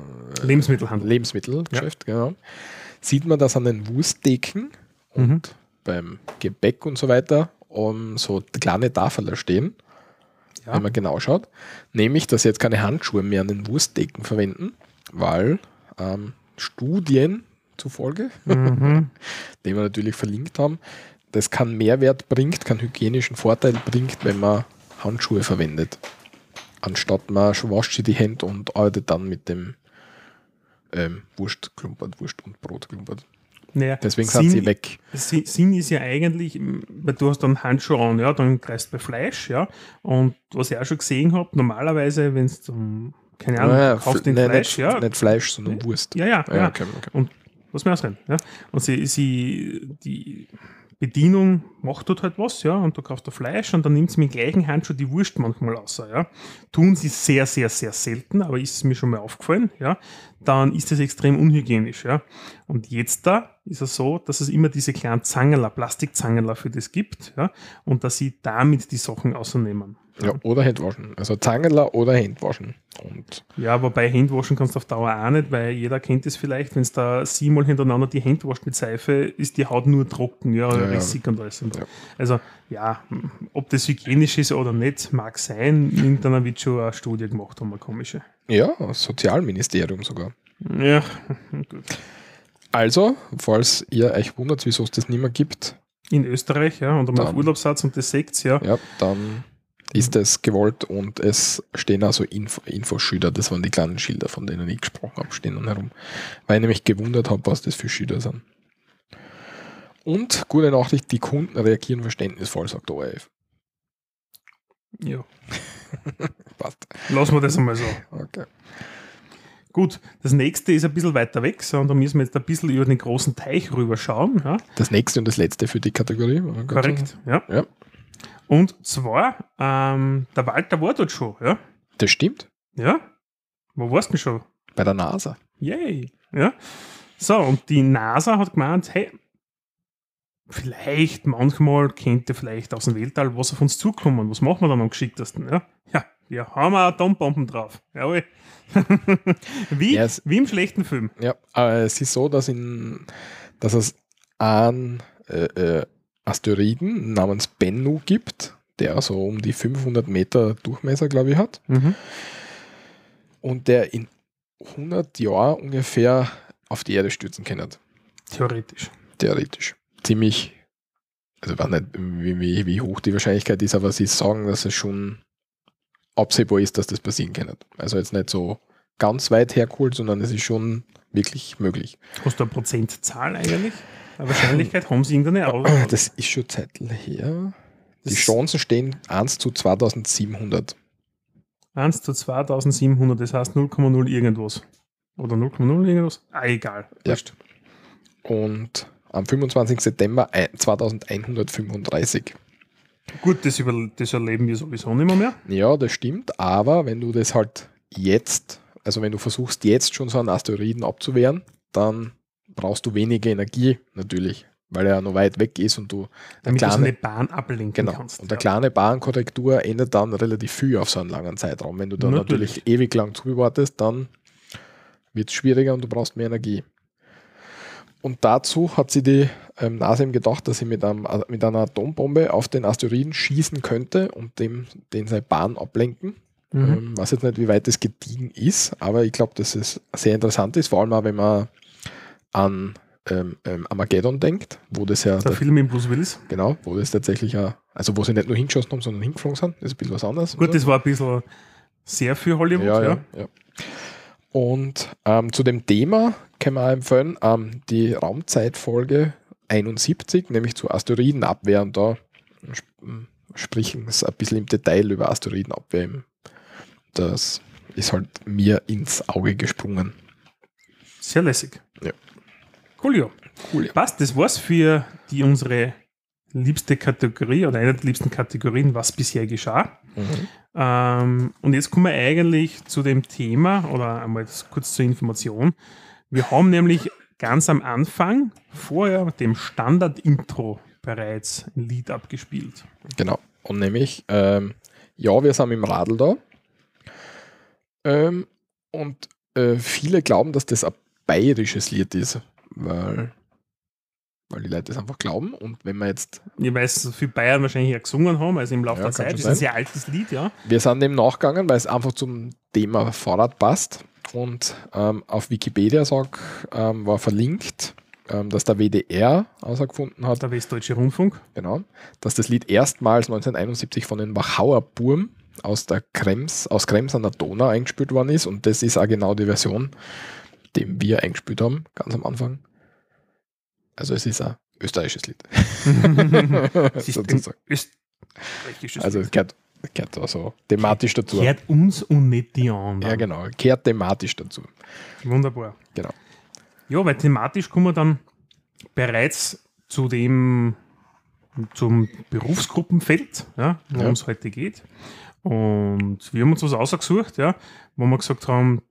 Lebensmittelhandel. Lebensmittelgeschäft, genau, sieht man, dass an den Wursttheken und Mhm. beim Gebäck und so weiter um, so kleine Tafeln stehen, Ja. wenn man genau schaut. Nämlich, dass sie jetzt keine Handschuhe mehr an den Wursttheken verwenden, weil ähm, Studien zufolge, Mhm. die wir natürlich verlinkt haben, das keinen Mehrwert bringt, keinen hygienischen Vorteil bringt, wenn man Handschuhe verwendet. Anstatt man wascht sie die Hände und arbeitet dann mit dem ähm, Wurstklumpert, Wurst und Brotklumpert. Naja, Deswegen sind sie weg. Sin- Sinn ist ja eigentlich, weil du hast dann Handschuhe an, ja, dann greifst du bei Fleisch, ja. Und was ich auch schon gesehen habe, normalerweise, wenn es zum, keine Ahnung, Ja, kaufst Fl- den nein, Fleisch, nicht, ja. nicht Fleisch, sondern Wurst. Ja, ja, ja. okay, okay. Und lass mir ausreden, ja. Und sie, sie, die Bedienung macht dort halt was, ja, und du kaufst da Fleisch und dann nimmt sie mit dem gleichen Handschuh die Wurst manchmal raus, ja. Tun sie sehr, sehr, sehr selten, aber ist es mir schon mal aufgefallen, ja. Dann ist das extrem unhygienisch, ja. Und jetzt da ist es so, dass es immer diese kleinen Zangerler, Plastikzangerler für das gibt, ja, und dass sie damit die Sachen ausnehmen. Ja, oder Handwaschen. Also Zangerler oder Handwaschen. Und Ja, wobei Handwaschen kannst du auf Dauer auch nicht, weil jeder kennt es vielleicht, wenn es da siebenmal hintereinander die Hände wascht mit Seife, ist die Haut nur trocken, ja, Ja, ja. rissig und alles. Und Ja. Also, ja, ob das hygienisch ist oder nicht, mag sein. Irgendeiner wird schon eine Studie gemacht haben, eine komische. ja, Sozialministerium sogar. Ja, gut. Also, falls ihr euch wundert, wieso es das nicht mehr gibt, In Österreich, ja, und einmal auf Urlaubssatz und das seht ja. ja, dann ist es gewollt und es stehen also Info Infoschilder, das waren die kleinen Schilder, von denen ich gesprochen habe, stehen dann herum. Weil ich nämlich gewundert habe, was das für Schilder sind. Und gute Nachricht, die Kunden reagieren verständnisvoll, sagt ORF. ja. Passt. Lassen wir das einmal so. Okay. Gut, das nächste ist ein bisschen weiter weg, so, und da müssen wir jetzt ein bisschen über den großen Teich rüberschauen. Ja? Das nächste und das letzte für die Kategorie. Korrekt, ja. Ja. Und zwar, ähm, der Walter war dort schon, ja. Das stimmt. Ja? Wo warst du denn schon? Bei der NASA. Yay! Ja. So, und die NASA hat gemeint, hey, vielleicht manchmal könnte vielleicht aus dem Weltall was auf uns zukommen. Was machen wir dann am geschicktesten? Ja, ja wir haben auch Atombomben drauf. Jawohl. wie, Ja, es- wie im schlechten Film. Ja, äh, es ist so, dass, in, dass es einen äh, äh, Asteroiden namens Bennu gibt, der so um die 500 Meter Durchmesser, glaube ich, hat. Mhm. Und der in 100 Jahren ungefähr auf die Erde stürzen kann. Theoretisch. Theoretisch. Ziemlich, also ich weiß nicht, wie, wie, wie hoch die Wahrscheinlichkeit ist, aber sie sagen, dass es schon absehbar ist, dass das passieren kann. Also jetzt nicht so ganz weit hergeholt, sondern es ist schon wirklich möglich. Hast du eine Prozentzahl eigentlich? Eine Wahrscheinlichkeit haben sie irgendeine aus. Das ist schon Zeitl her. Die Das- Chancen stehen 1 zu 2700. 1 zu 2700, das heißt 0,0 irgendwas. Oder 0,0 irgendwas? Ah, egal. Ja. Und am 25. September ein- 2135. Gut, das, über, das erleben wir sowieso nicht mehr. Ja, das stimmt, aber wenn du das halt jetzt, also wenn du versuchst jetzt schon so einen Asteroiden abzuwehren, dann brauchst du weniger Energie natürlich, weil er noch weit weg ist und du eine du so kleine, eine Bahn ablenken genau, kannst. und eine ja. kleine Bahnkorrektur ändert dann relativ viel auf so einen langen Zeitraum. Wenn du dann Natürlich. natürlich, ewig lang zuwartest, dann wird es schwieriger und du brauchst mehr Energie. Und dazu hat sie die ähm, NASA eben gedacht, dass sie mit, einem, äh, mit einer Atombombe auf den Asteroiden schießen könnte und dem, den seine Bahn ablenken. Mhm. Ähm, weiß jetzt nicht, wie weit das gediegen ist, aber ich glaube, dass es sehr interessant ist, vor allem auch, wenn man an ähm, ähm, Armageddon denkt, wo das ja Der Film mit Bruce Willis. Genau, wo das tatsächlich auch, also wo sie nicht nur hingeschossen haben, sondern hingeflogen sind. Das ist ein bisschen was anderes. Gut, das war ein bisschen sehr für Hollywood. ja, Ja, ja, ja. Und ähm, zu dem Thema kann man auch empfehlen, ähm, die Raumzeitfolge 71, nämlich zu Asteroidenabwehr. Und da sp- sprechen sie ein bisschen im Detail über Asteroidenabwehr. eben. Das ist halt mir ins Auge gesprungen. Sehr lässig. Ja. Cool, ja. Cool, ja. Passt, das war's für die unsere liebste Kategorie oder eine der liebsten Kategorien, was bisher geschah. Mhm. Ähm, und jetzt kommen wir eigentlich zu dem Thema oder einmal kurz zur Information. Wir haben nämlich ganz am Anfang vorher dem Standard-Intro bereits ein Lied abgespielt. Genau. Und nämlich, ähm, ja, wir sind im Radl da. Ähm, und äh, viele glauben, dass das ein bayerisches Lied ist, weil, weil die Leute das einfach glauben. Und wenn wir jetzt, Ich weiß, so viel Bayern wahrscheinlich ja gesungen haben, also im Laufe Ja, der Zeit. Das ist ein sehr altes Lied, ja. wir sind dem nachgegangen, weil es einfach zum Thema Fahrrad passt. Und ähm, auf Wikipedia sag, ähm, war verlinkt, ähm, dass der WDR herausgefunden hat, Der Westdeutsche Rundfunk. genau, dass das Lied erstmals 1971 von den Wachauer Burm aus der Krems, aus Krems an der Donau eingespielt worden ist und das ist auch genau die Version, die wir eingespielt haben, ganz am Anfang. Also es ist ein österreichisches Lied. Sozusagen. österreichisches also es gehört, gehört also thematisch dazu. Kehrt uns und nicht die anderen. Ja, genau, gehört thematisch dazu. Wunderbar. Genau. Ja, weil thematisch kommen wir dann bereits zu dem, zum Berufsgruppenfeld, ja, worum Ja. es heute geht. Und wir haben uns was ausgesucht, ja, wo wir gesagt haben,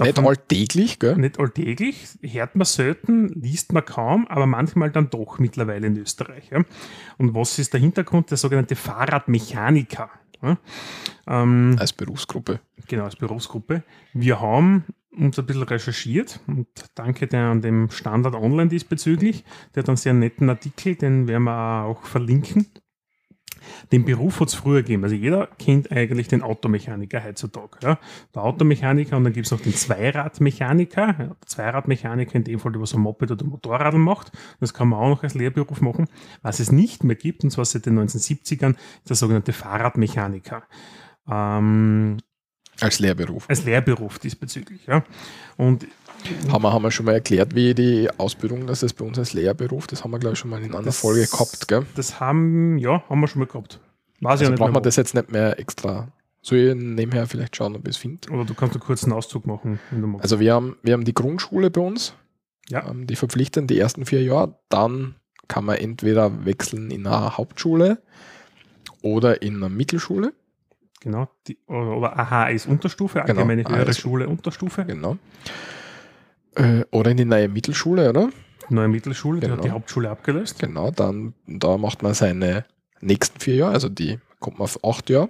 Nicht alltäglich, gell? nicht alltäglich, hört man selten, liest man kaum, aber manchmal dann doch mittlerweile in Österreich. Ja. Und was ist der Hintergrund? Der sogenannte Fahrradmechaniker Ja? Ähm, Als Berufsgruppe. genau, als Berufsgruppe. Wir haben uns ein bisschen recherchiert und danke der an dem Standard Online diesbezüglich. Der hat einen sehr netten Artikel, den werden wir auch verlinken. Den Beruf hat es früher gegeben. Also jeder kennt eigentlich den Automechaniker heutzutage. Ja. Der Automechaniker und dann gibt es noch den Zweiradmechaniker. Ja, Zweiradmechaniker in dem Fall, der was ein Moped oder Motorradl macht. Das kann man auch noch als Lehrberuf machen. Was es nicht mehr gibt, und zwar seit den 1970ern, ist der sogenannte Fahrradmechaniker. Ähm, Als Lehrberuf. als Lehrberuf diesbezüglich. Ja. Und Haben wir, haben wir schon mal erklärt, wie die Ausbildung, das ist bei uns als Lehrberuf, das haben wir, glaube ich, schon mal in einer Das- Folge gehabt, gell? das haben, ja, haben wir schon mal gehabt. Weiß Also ich ja nicht brauchen wir das jetzt nicht mehr extra. Soll ich nebenher vielleicht schauen, ob ich es finde? Oder du kannst einen kurzen Auszug machen, wenn du magst. Also wir haben, wir haben die Grundschule bei uns, Ja. ähm, die verpflichtend die ersten vier Jahre. Dann kann man entweder wechseln in eine Hauptschule oder in eine Mittelschule. Genau. Die, oder, oder AHS Unterstufe, Genau, allgemeine höhere AHS. Schule Unterstufe. Genau. Äh, oder in die neue Mittelschule, oder? Neue Mittelschule, die hat Genau. die Hauptschule abgelöst. Genau, dann da macht man seine nächsten vier Jahre, also die kommt man auf acht Jahre.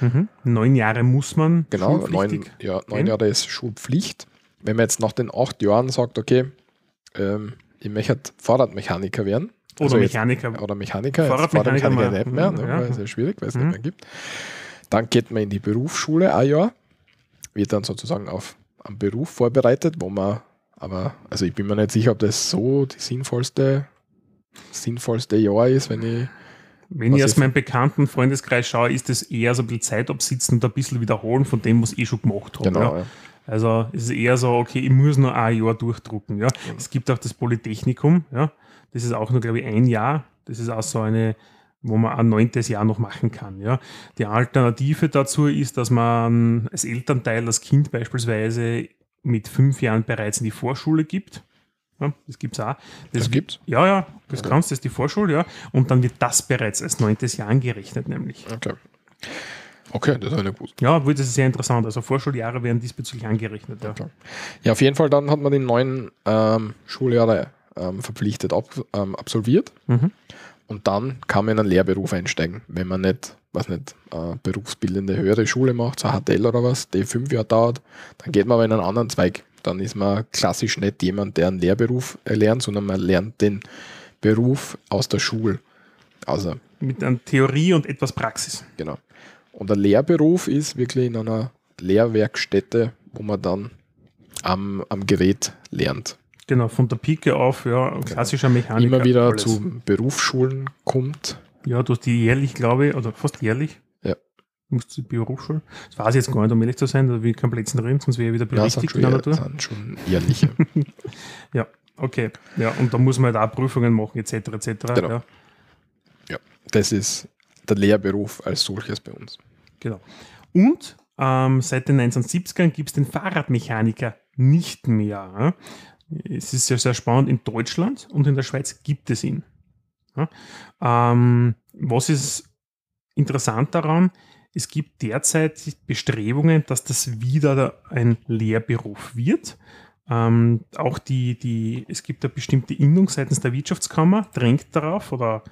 Mhm. Neun Jahre muss man Genau, neun, ja, neun. Jahre ist Schulpflicht. Wenn man jetzt nach den acht Jahren sagt, okay, ähm, ich möchte Fahrradmechaniker werden. Oder also jetzt- Mechaniker. Oder Mechaniker. jetzt Fahrradmechaniker Fahrradmechaniker mal- nicht mehr, ne, ja. weil es ja schwierig, weil es Mhm. nicht mehr gibt. Dann geht man in die Berufsschule ein Jahr, wird dann sozusagen auf einen Beruf vorbereitet, wo man aber, also ich bin mir nicht sicher, ob das so die sinnvollste, sinnvollste Jahr ist, wenn ich Wenn ich aus meinem bekannten Freundeskreis schaue, ist es eher so ein bisschen Zeit absitzen und ein bisschen wiederholen von dem, was ich eh schon gemacht habe. genau, Ja. ja. Also es ist eher so, okay, ich muss nur ein Jahr durchdrucken. Ja. Mhm. Es gibt auch das Polytechnikum, ja. Das ist auch nur, glaube ich, ein Jahr. Das ist auch so eine, wo man ein neuntes Jahr noch machen kann. Ja. Die Alternative dazu ist, dass man als Elternteil das Kind beispielsweise mit fünf Jahren bereits in die Vorschule gibt. Ja, das gibt es auch. Das gibt's? Ja, ja, das Okay. kannst, das ist die Vorschule, ja. Und dann wird das bereits als neuntes Jahr angerechnet, nämlich. Okay. Okay, das ich nicht gewusst. Ja, obwohl das ist sehr interessant. Also Vorschuljahre werden diesbezüglich angerechnet. Ja. Okay. Ja, auf jeden Fall, dann hat man die neun ähm, Schuljahre ähm, verpflichtet ab, ähm, absolviert Mhm. Und dann kann man in einen Lehrberuf einsteigen, wenn man nicht, was nicht, äh, berufsbildende höhere Schule macht, so HTL oder was, die fünf Jahre dauert, dann geht man aber in einen anderen Zweig. Dann ist man klassisch nicht jemand, der einen Lehrberuf erlernt, sondern man lernt den Beruf aus der Schule. Also, Mit einer Theorie und etwas Praxis. genau. Und der Lehrberuf ist wirklich in einer Lehrwerkstätte, wo man dann am, am Gerät lernt. Genau, von der Pike auf, ja, klassischer Mechaniker. Immer wieder alles. zu Berufsschulen kommt. Ja, du hast die jährlich, glaube ich, oder fast jährlich. Ja. Musst du die Berufsschule. Das weiß ich jetzt gar nicht, um ehrlich zu sein, da will ich keinen Plätzen reden, sonst wäre ich wieder Ja, berichtigt schon, in der Natur. sind schon ehrliche. Ja, okay. Ja, und da muss man halt auch Prüfungen machen, etc. etc. Genau. Ja, ja, das ist der Lehrberuf als solches bei uns. genau. Und ähm, seit den 1970ern gibt es den Fahrradmechaniker nicht mehr. Es ist sehr, sehr spannend. In Deutschland und in der Schweiz gibt es ihn. Ja. Ähm, was ist interessant daran? Es gibt derzeit Bestrebungen, dass das wieder ein Lehrberuf wird. Ähm, auch die, die, es gibt eine bestimmte Innung seitens der Wirtschaftskammer, drängt darauf oder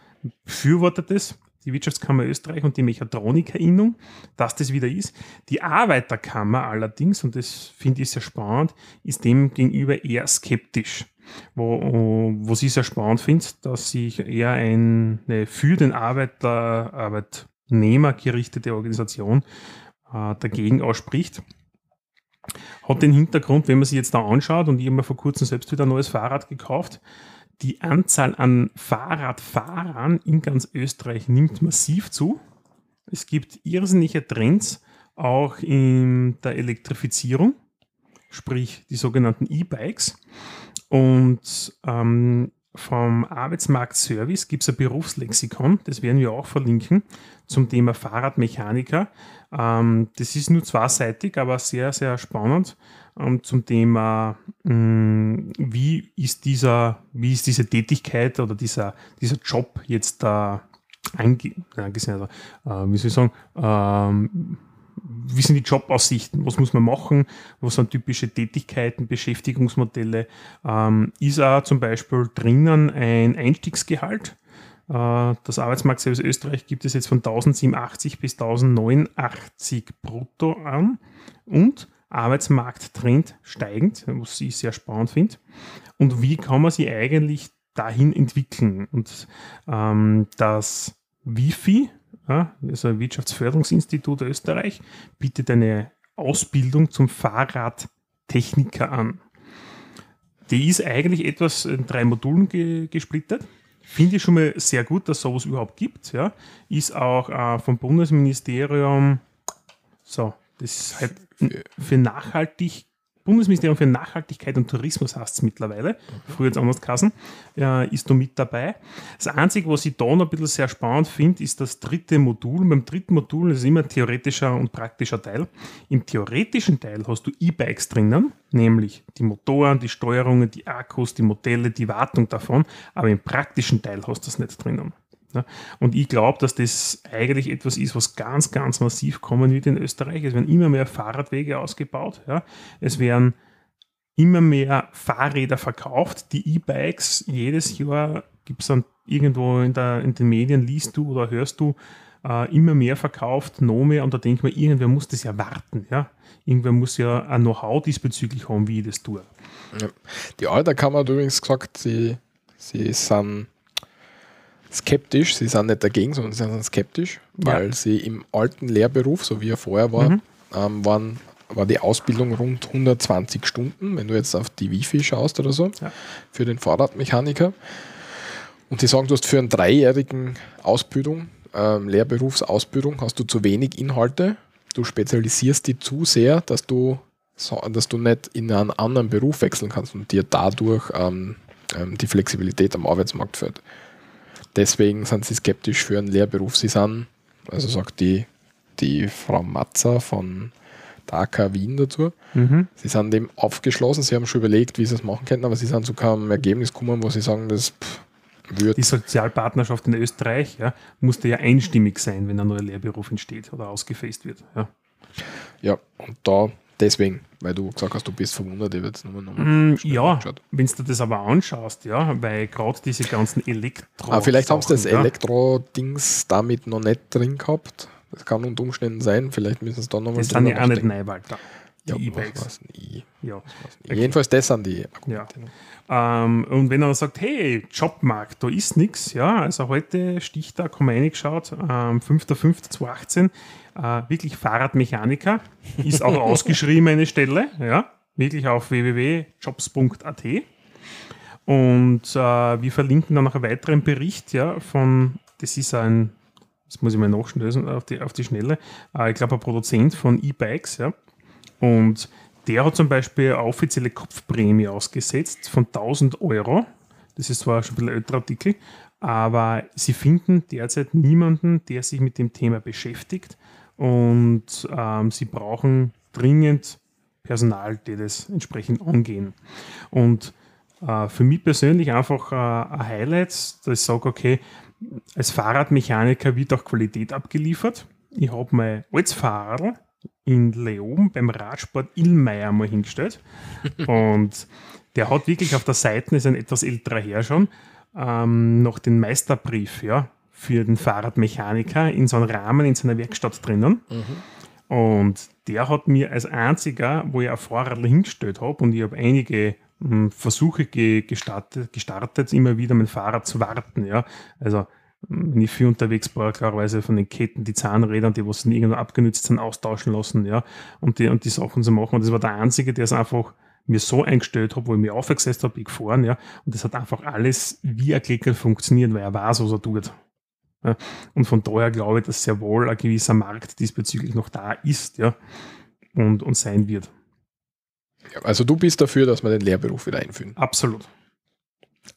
befürwortet es, die Wirtschaftskammer Österreich und die Mechatroniker-Innung, dass das wieder ist. Die Arbeiterkammer allerdings, und das finde ich sehr spannend, ist dem gegenüber eher skeptisch. Wo, wo sie sehr spannend findet, dass sich eher eine für den Arbeiter, Arbeitnehmer gerichtete Organisation äh, dagegen ausspricht. Hat den Hintergrund, wenn man sich jetzt da anschaut, und ich habe mir vor kurzem selbst wieder ein neues Fahrrad gekauft, die Anzahl an Fahrradfahrern in ganz Österreich nimmt massiv zu. Es gibt irrsinnige Trends auch in der Elektrifizierung, sprich die sogenannten E-Bikes. Und ähm, vom Arbeitsmarktservice gibt es ein Berufslexikon, das werden wir auch verlinken, zum Thema Fahrradmechaniker. Ähm, das ist nur zweiseitig, aber sehr, sehr spannend ähm, zum Thema, mh, wie ist dieser, wie ist diese Tätigkeit oder dieser, dieser Job jetzt da ange angesehen, also, äh, wie soll ich sagen, ähm, wie sind die Jobaussichten, was muss man machen, was sind typische Tätigkeiten, Beschäftigungsmodelle, ähm, ist auch zum Beispiel drinnen ein Einstiegsgehalt, Äh, das Arbeitsmarktservice Österreich gibt es jetzt von 1087 bis 1089 brutto an. Und Arbeitsmarkttrend steigend, was ich sehr spannend finde. Und wie kann man sie eigentlich dahin entwickeln? Und ähm, das WIFI, ja, also Wirtschaftsförderungsinstitut Österreich, bietet eine Ausbildung zum Fahrradtechniker an. Die ist eigentlich etwas in drei Modulen ge gesplittert. Finde ich schon mal sehr gut, dass sowas überhaupt gibt. Ja. Ist auch äh, vom Bundesministerium, so, das ist halt für nachhaltig Bundesministerium für Nachhaltigkeit und Tourismus heißt es mittlerweile, mhm. früher jetzt anders Kassen, äh, ist da mit dabei. Das Einzige, was ich da noch ein bisschen sehr spannend finde, ist das dritte Modul. Beim dritten Modul ist immer theoretischer und praktischer Teil. Im theoretischen Teil hast du E-Bikes drinnen, nämlich die Motoren, die Steuerungen, die Akkus, die Modelle, die Wartung davon, aber im praktischen Teil hast du das nicht drinnen. Ja. Und ich glaube, dass das eigentlich etwas ist, was ganz, ganz massiv kommen wird in Österreich. Es werden immer mehr Fahrradwege ausgebaut. Ja. Es werden immer mehr Fahrräder verkauft. Die E-Bikes, jedes Jahr gibt es dann irgendwo in, der, in den Medien, liest du oder hörst du, äh, immer mehr verkauft, noch mehr. Und da denke ich mir, irgendwer muss das ja warten. Ja. Irgendwer muss ja ein Know-how diesbezüglich haben, wie ich das tue. Die Arbeiterkammer hat übrigens gesagt, sie, sie sind skeptisch. Sie sind nicht dagegen, sondern sie sind skeptisch, ja. weil sie im alten Lehrberuf, so wie er vorher war, mhm. ähm, waren, war die Ausbildung rund 120 Stunden, wenn du jetzt auf die Wifi schaust oder so, ja. für den Fahrradmechaniker. Und sie sagen, du hast für einen dreijährigen Ausbildung, ähm, Lehrberufsausbildung, hast du zu wenig Inhalte. Du spezialisierst die zu sehr, dass du, dass du nicht in einen anderen Beruf wechseln kannst und dir dadurch ähm, ähm die Flexibilität am Arbeitsmarkt fällt. Deswegen sind sie skeptisch für einen Lehrberuf. Sie sind, also sagt die, die Frau Matzer von der AK Wien dazu, mhm. sie sind dem aufgeschlossen, sie haben schon überlegt, wie sie es machen könnten, aber sie sind zu keinem Ergebnis gekommen, wo sie sagen, das pff, wird. Die Sozialpartnerschaft in Österreich ja, musste ja einstimmig sein, wenn ein neuer Lehrberuf entsteht oder ausgefasst wird. Ja, ja und da Deswegen, weil du gesagt hast, du bist verwundert, ich werde es nochmal mm, Ja, wenn du das aber anschaust, ja, weil gerade diese ganzen Elektro. Ah, vielleicht haben sie das ja. Elektro-Dings damit noch nicht drin gehabt. Das kann unter Umständen sein, vielleicht müssen sie da nochmal Das sind ja auch nicht Neuwalter. Ja, E-Bikes. Ja. Jedenfalls das sind die Argumente. Ja. Ähm, und wenn er sagt, hey, Jobmarkt, da ist nichts, ja, also heute Stichtag haben wir reingeschaut, ähm, 5.5.2018, äh, wirklich Fahrradmechaniker, ist auch ausgeschrieben eine Stelle, ja, wirklich auf www.jobs.at. Und äh, wir verlinken dann noch einen weiteren Bericht, ja, von, das ist ein, das muss ich mal nachschlösen auf die, auf die Schnelle, äh, ich glaube ein Produzent von E-Bikes, ja. Und der hat zum Beispiel eine offizielle Kopfprämie ausgesetzt von 1000 Euro. Das ist zwar schon ein bisschen älterer Artikel, aber sie finden derzeit niemanden, der sich mit dem Thema beschäftigt und ähm, sie brauchen dringend Personal, die das entsprechend angehen. Und äh, für mich persönlich einfach äh, ein Highlight, dass ich sage, okay, als Fahrradmechaniker wird auch Qualität abgeliefert. Ich habe mein altes Fahrrad in Leoben beim Radsport Illmeier mal hingestellt und der hat wirklich auf der Seite, ist ein etwas älterer Herr schon, ähm, noch den Meisterbrief, ja, für den Fahrradmechaniker in so einem Rahmen in seiner Werkstatt drinnen. Mhm. Und der hat mir als einziger, wo ich ein Fahrrad hingestellt habe und ich habe einige mh, hm, Versuche ge gestartet, gestartet, immer wieder mein Fahrrad zu warten. Ja. Also wenn ich viel unterwegs war, klarerweise von den Ketten, die Zahnräder, die was irgendwo abgenützt sind, austauschen lassen, ja, und die, und die Sachen zu machen. Und das war der Einzige, der es einfach mir so eingestellt habe, wo ich mich aufgesetzt habe, ich gefahren, ja, und das hat einfach alles wie ein Klicker funktioniert, weil er weiß, was er tut. Ja. Und von daher glaube ich, dass sehr wohl ein gewisser Markt diesbezüglich noch da ist ja, und, und sein wird. Ja, also du bist dafür, dass wir den Lehrberuf wieder einführen. Absolut.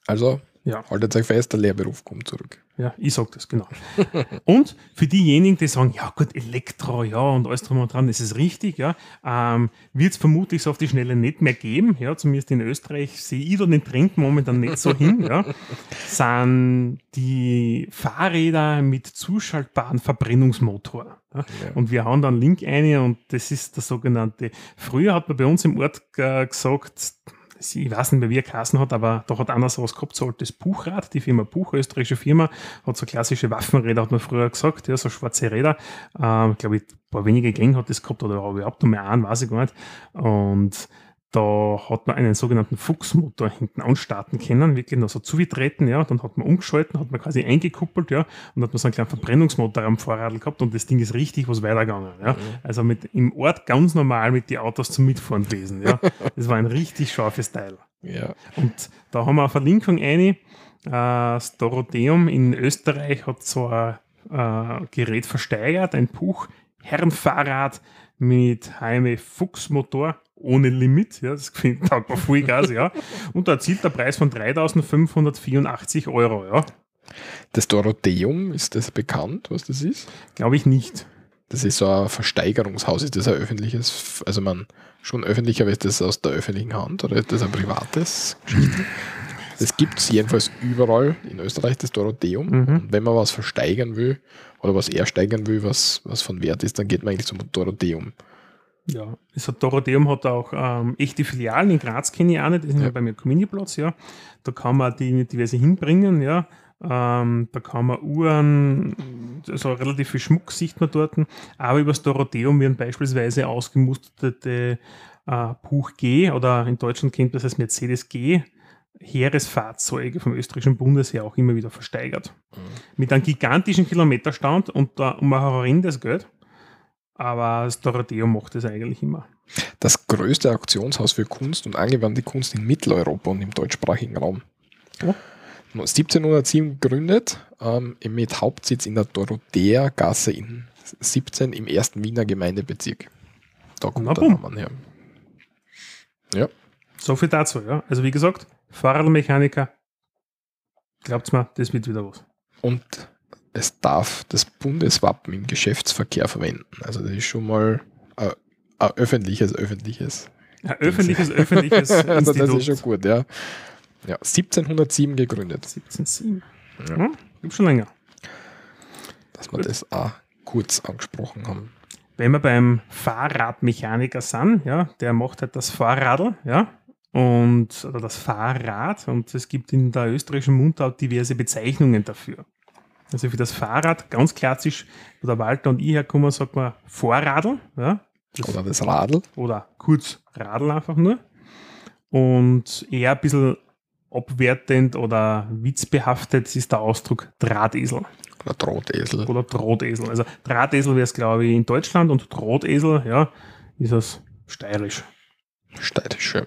Also ja. haltet euch fest, der Lehrberuf kommt zurück. Ja, ich sage das, genau. und für diejenigen, die sagen, ja gut, Elektro, ja, und alles drum und dran, das ist richtig, ja, ähm, wird es vermutlich so auf die Schnelle nicht mehr geben, ja, zumindest in Österreich sehe ich da den Trend momentan nicht so hin, ja, sind die Fahrräder mit zuschaltbaren Verbrennungsmotor. Ja. Ja. Und wir haben da einen Link ein und das ist der sogenannte, früher hat man bei uns im Ort äh, gesagt, ich weiß nicht mehr, wie er geheißen hat, aber da hat einer sowas gehabt, so altes Buchrad, die Firma Buch, österreichische Firma, hat so klassische Waffenräder, hat man früher gesagt, ja, so schwarze Räder. Ähm, glaube ich, ein paar wenige Gänge hat das gehabt, oder überhaupt noch mehr an, weiß ich gar nicht. Und da hat man einen sogenannten Fuchsmotor hinten anstarten können, wirklich noch so zugetreten, ja, dann hat man umgeschalten, hat man quasi eingekuppelt, ja, und hat man so einen kleinen Verbrennungsmotor am Fahrrad gehabt und das Ding ist richtig was weitergegangen, ja. Mhm. Also mit, im Ort ganz normal mit die Autos zum Mitfahren gewesen, ja. Das war ein richtig scharfes Teil. Ja. Und da haben wir eine Verlinkung eine, äh, das Dorotheum in Österreich hat so ein äh, Gerät versteigert, ein Buch, Herrenfahrrad mit HME Fuchsmotor ohne Limit, ja, das taugt man Vollgas, ja. Und da erzielt der Preis von 3.584 Euro, ja. Das Dorotheum, ist das bekannt, was das ist? Glaube ich nicht. Das ist so ein Versteigerungshaus, ist das ein öffentliches, also man schon öffentlich, aber ist das aus der öffentlichen Hand oder ist das ein privates Geschichte? Das gibt es jedenfalls überall in Österreich, das Dorotheum. Mhm. Und wenn man was versteigern will oder was ersteigern will, was, was von Wert ist, dann geht man eigentlich zum Dorotheum. Ja, das hat Dorotheum hat auch ähm, echte Filialen in Graz, kenne ich auch nicht, die sind ja, ja beim Community-Platz, ja. Da kann man die diverse hinbringen, ja. Ähm, da kann man Uhren, also relativ viel Schmuck sieht man dort. Aber über das Dorotheum werden beispielsweise ausgemusterte äh, Buch G oder in Deutschland kennt man das als Mercedes G Heeresfahrzeuge vom österreichischen Bundesheer auch immer wieder versteigert. Mhm. Mit einem gigantischen Kilometerstand und da um ein horrendes Geld. Aber das Dorotheo macht das eigentlich immer. Das größte Auktionshaus für Kunst und angewandte Kunst in Mitteleuropa und im deutschsprachigen Raum. Oh. 1707 gegründet, ähm, mit Hauptsitz in der Dorothea-Gasse in 17 im ersten Wiener Gemeindebezirk. Da kommt Na, der Name her. Ja. So viel dazu, ja. Also wie gesagt, Fahrradmechaniker, glaubt's mir, das wird wieder was. Und es darf das Bundeswappen im Geschäftsverkehr verwenden. Also das ist schon mal ein, ein öffentliches, öffentliches. Ein öffentliches, öffentliches Also das ist schon gut, ja. Ja, 1707 gegründet. 1707. Ja. Hm, gibt schon länger. Dass wir gut. das auch kurz angesprochen haben. Wenn wir beim Fahrradmechaniker sind, ja, der macht halt das Fahrradl, ja, und oder das Fahrrad und es gibt in der österreichischen Mundart diverse Bezeichnungen dafür. Also für das Fahrrad, ganz klassisch, wo der Walter und ich herkommen, sagt man Vorradl. Ja, das oder das Radl. Oder kurz Radl einfach nur. Und eher ein bisschen abwertend oder witzbehaftet ist der Ausdruck Drahtesel. Oder Drahtesel. Oder Drahtesel. Also Drahtesel wäre es, glaube ich, in Deutschland und Drahtesel, ja, ist es steirisch. Steirisch, ja.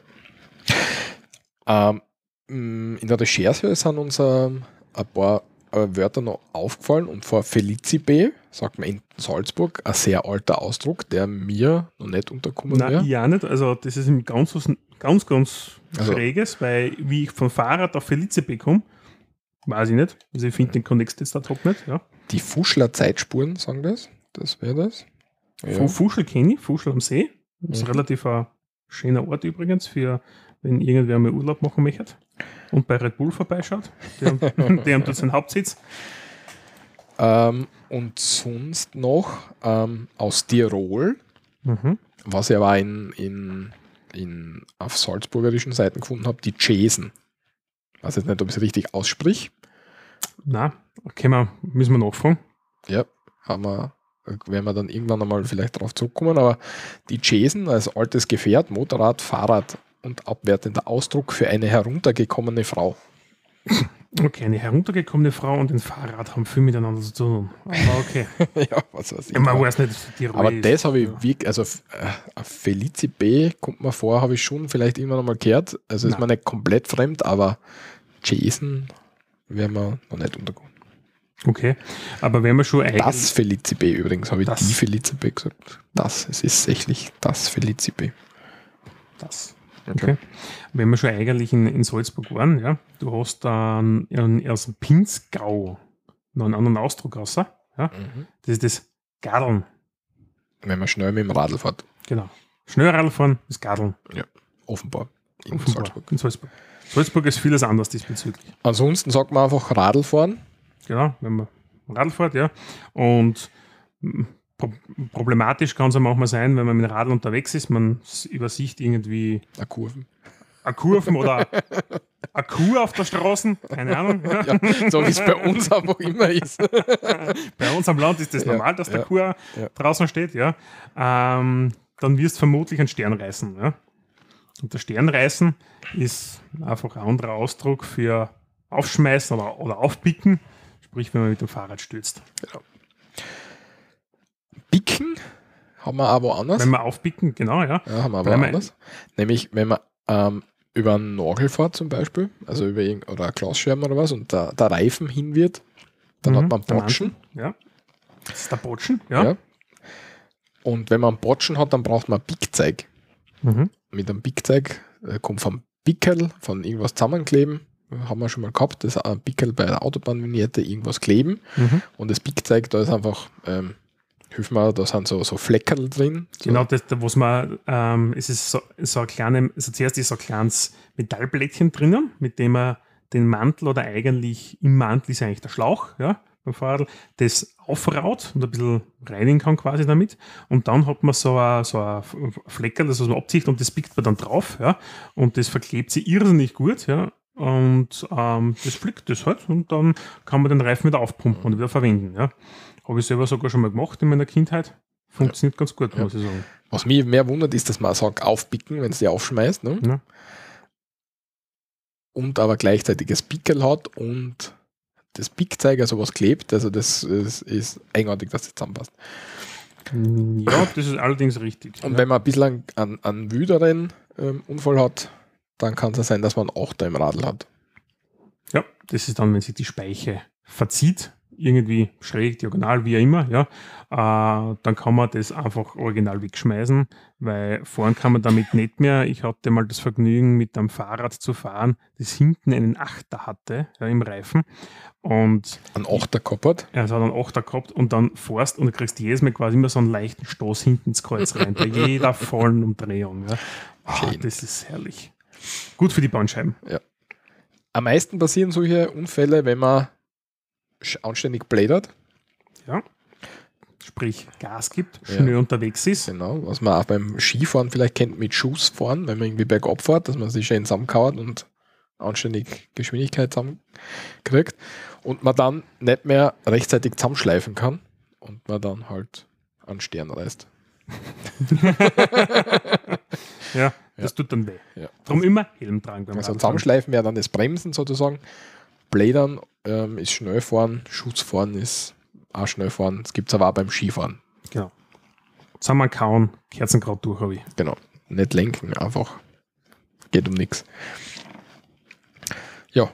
Ähm, in der Recherche sind uns ähm, ein paar Wörter noch aufgefallen und vor Felicipe, sagt man in Salzburg, ein sehr alter Ausdruck, der mir noch nicht unterkommen Nein, wäre. ja nicht. Also das ist ein ganz, ganz, ganz also, schräges, weil wie ich vom Fahrrad auf Felicipe komme, weiß ich nicht. Also ich finde den Kontext jetzt da top nicht. Ja. Die Fuschler Zeitspuren sagen das. Das wäre das. Ja. Von Fuschel kenne ich, Fuschel am See. Das ist mhm. relativ ein schöner Ort übrigens für wenn irgendwer mal Urlaub machen möchte und bei Red Bull vorbeischaut. Die haben, die haben dort seinen Hauptsitz. Ähm, und sonst noch ähm, aus Tirol, mhm. was ich aber in, in, in, auf salzburgerischen Seiten gefunden habe, die Chesen. Ich weiß jetzt nicht, ob ich es richtig aussprich. Na, okay, wir, müssen wir nachfragen. Ja, haben wir, werden wir dann irgendwann einmal vielleicht darauf zurückkommen, aber die Chesen als altes Gefährt, Motorrad, Fahrrad und abwertender Ausdruck für eine heruntergekommene Frau. Okay, eine heruntergekommene Frau und ein Fahrrad haben viel miteinander zu tun. Aber okay. ja, was weiß ich. Man weiß nicht, die Aber das habe ich ja. wirklich, also äh, Felici B kommt mir vor, habe ich schon vielleicht irgendwann einmal gehört. Also Nein. ist mir nicht komplett fremd, aber Jason wäre mir noch nicht untergekommen. Okay, aber wenn man schon eigentlich. Das Felici B übrigens, habe ich das. die Felici B gesagt. Das, es ist tatsächlich das Felici B. Das. Okay. Wenn wir schon eigentlich in, in Salzburg waren, ja, du hast dann aus dem Pinzgau noch einen anderen Ausdruck raus. Ja? Mhm. Das ist das Gadeln. Wenn man schnell mit dem Radl fährt. Genau. Schnell Radl fahren ist Gadeln. Ja, offenbar. In offenbar. Salzburg. In Salzburg. Salzburg ist vieles anders diesbezüglich. Ansonsten sagt man einfach Radl fahren. Genau, wenn man Radl fährt, ja. Und problematisch kann es ja manchmal sein, wenn man mit dem Radl unterwegs ist, man übersicht irgendwie Kurven. eine Kurven oder eine Kuh auf der Straße, keine Ahnung. Ja. So wie es bei uns einfach immer ist. Bei uns am Land ist das Ja, normal, dass der ja, Kuh ja. draußen steht, ja. Ähm, dann wirst du vermutlich einen Stern reißen, ja. Und der Sternreißen ist einfach ein anderer Ausdruck für aufschmeißen oder, oder aufpicken, sprich, wenn man mit dem Fahrrad stürzt. Bicken haben wir auch woanders. Wenn wir aufpicken, genau, ja. Ja, haben wir aber anders. Nämlich, wenn man ähm, über einen Nagel fährt zum Beispiel, also über irgend, oder ein Glasschirm oder was und der, der Reifen hin wird, dann Mhm, hat man Botschen. Ja. Das ist der Botschen, ja. Ja. Und wenn man einen Botschen hat, dann braucht man ein Pickzeug. Mhm. Mit einem Pickzeug äh, kommt vom Pickel, von irgendwas zusammenkleben. Haben wir schon mal gehabt, das ist ein Pickel bei der Autobahnvignette, irgendwas kleben. Mhm. Und das Pickzeug, da ist einfach, ähm, hilf mir, da sind so, so Fleckerl drin. So, Genau, das, was man, ähm, es ist so, so ein kleines, also zuerst ist so ein kleines Metallblättchen drinnen, mit dem man den Mantel oder eigentlich im Mantel ist eigentlich der Schlauch, ja, beim Fahrrad, das aufraut und ein bisschen reinigen kann quasi damit. Und dann hat man so ein, so ein Fleckerl, das was man abzieht und das pickt man dann drauf, ja, und das verklebt sich irrsinnig gut, ja, und ähm, das flickt das halt und dann kann man den Reifen wieder aufpumpen und wieder verwenden, ja. Habe ich selber sogar schon mal gemacht in meiner Kindheit. Funktioniert ganz gut, Ja. muss ich sagen. Was mich mehr wundert, ist, dass man sagt, aufpicken, wenn es die aufschmeißt. Ne? Ja. Und aber gleichzeitig das Pickel hat und das Pickzeug, also was klebt. Also das ist, ist eigenartig, dass das zusammenpasst. Ja, das ist allerdings richtig. Und ja. wenn man ein bisschen einen, einen, einen wüderen ähm, Unfall hat, dann kann es ja sein, dass man einen Achter im Radl hat. ja, das ist dann, wenn sich die Speiche verzieht, irgendwie schräg, diagonal, wie auch immer, ja, äh, dann kann man das einfach original wegschmeißen, weil fahren kann man damit nicht mehr. Ich hatte mal das Vergnügen, mit einem Fahrrad zu fahren, das hinten einen Achter hatte, ja, im Reifen. Und Ein Achter gehabt hat. er hat einen Achter gehabt und dann fährst und du kriegst jedes Mal quasi immer so einen leichten Stoß hinten ins Kreuz rein, bei jeder vollen Umdrehung. Ja. Schön. das ist herrlich. Gut für die Bandscheiben. Am meisten passieren solche Unfälle, wenn man anständig blädert. Ja. Sprich, Gas gibt, Ja. schnell unterwegs ist. Genau, was man auch beim Skifahren vielleicht kennt mit Schussfahren, wenn man irgendwie bergab fährt, dass man sich schön zusammenkauert und anständig Geschwindigkeit zusammenkriegt und man dann nicht mehr rechtzeitig zusammenschleifen kann und man dann halt einen Stern reißt. Ja, das tut dann weh. Ja. Darum immer Helm tragen beim Also zusammenschleifen wäre dann das Bremsen sozusagen. Blädern ähm, ist Schnellfahren, Schussfahren ist auch Schnellfahren. Das gibt es aber auch beim Skifahren. Genau. Zusammenkauen, Kerzenkraut durch habe ich. Genau. Nicht lenken, einfach. Geht um nichts. Ja,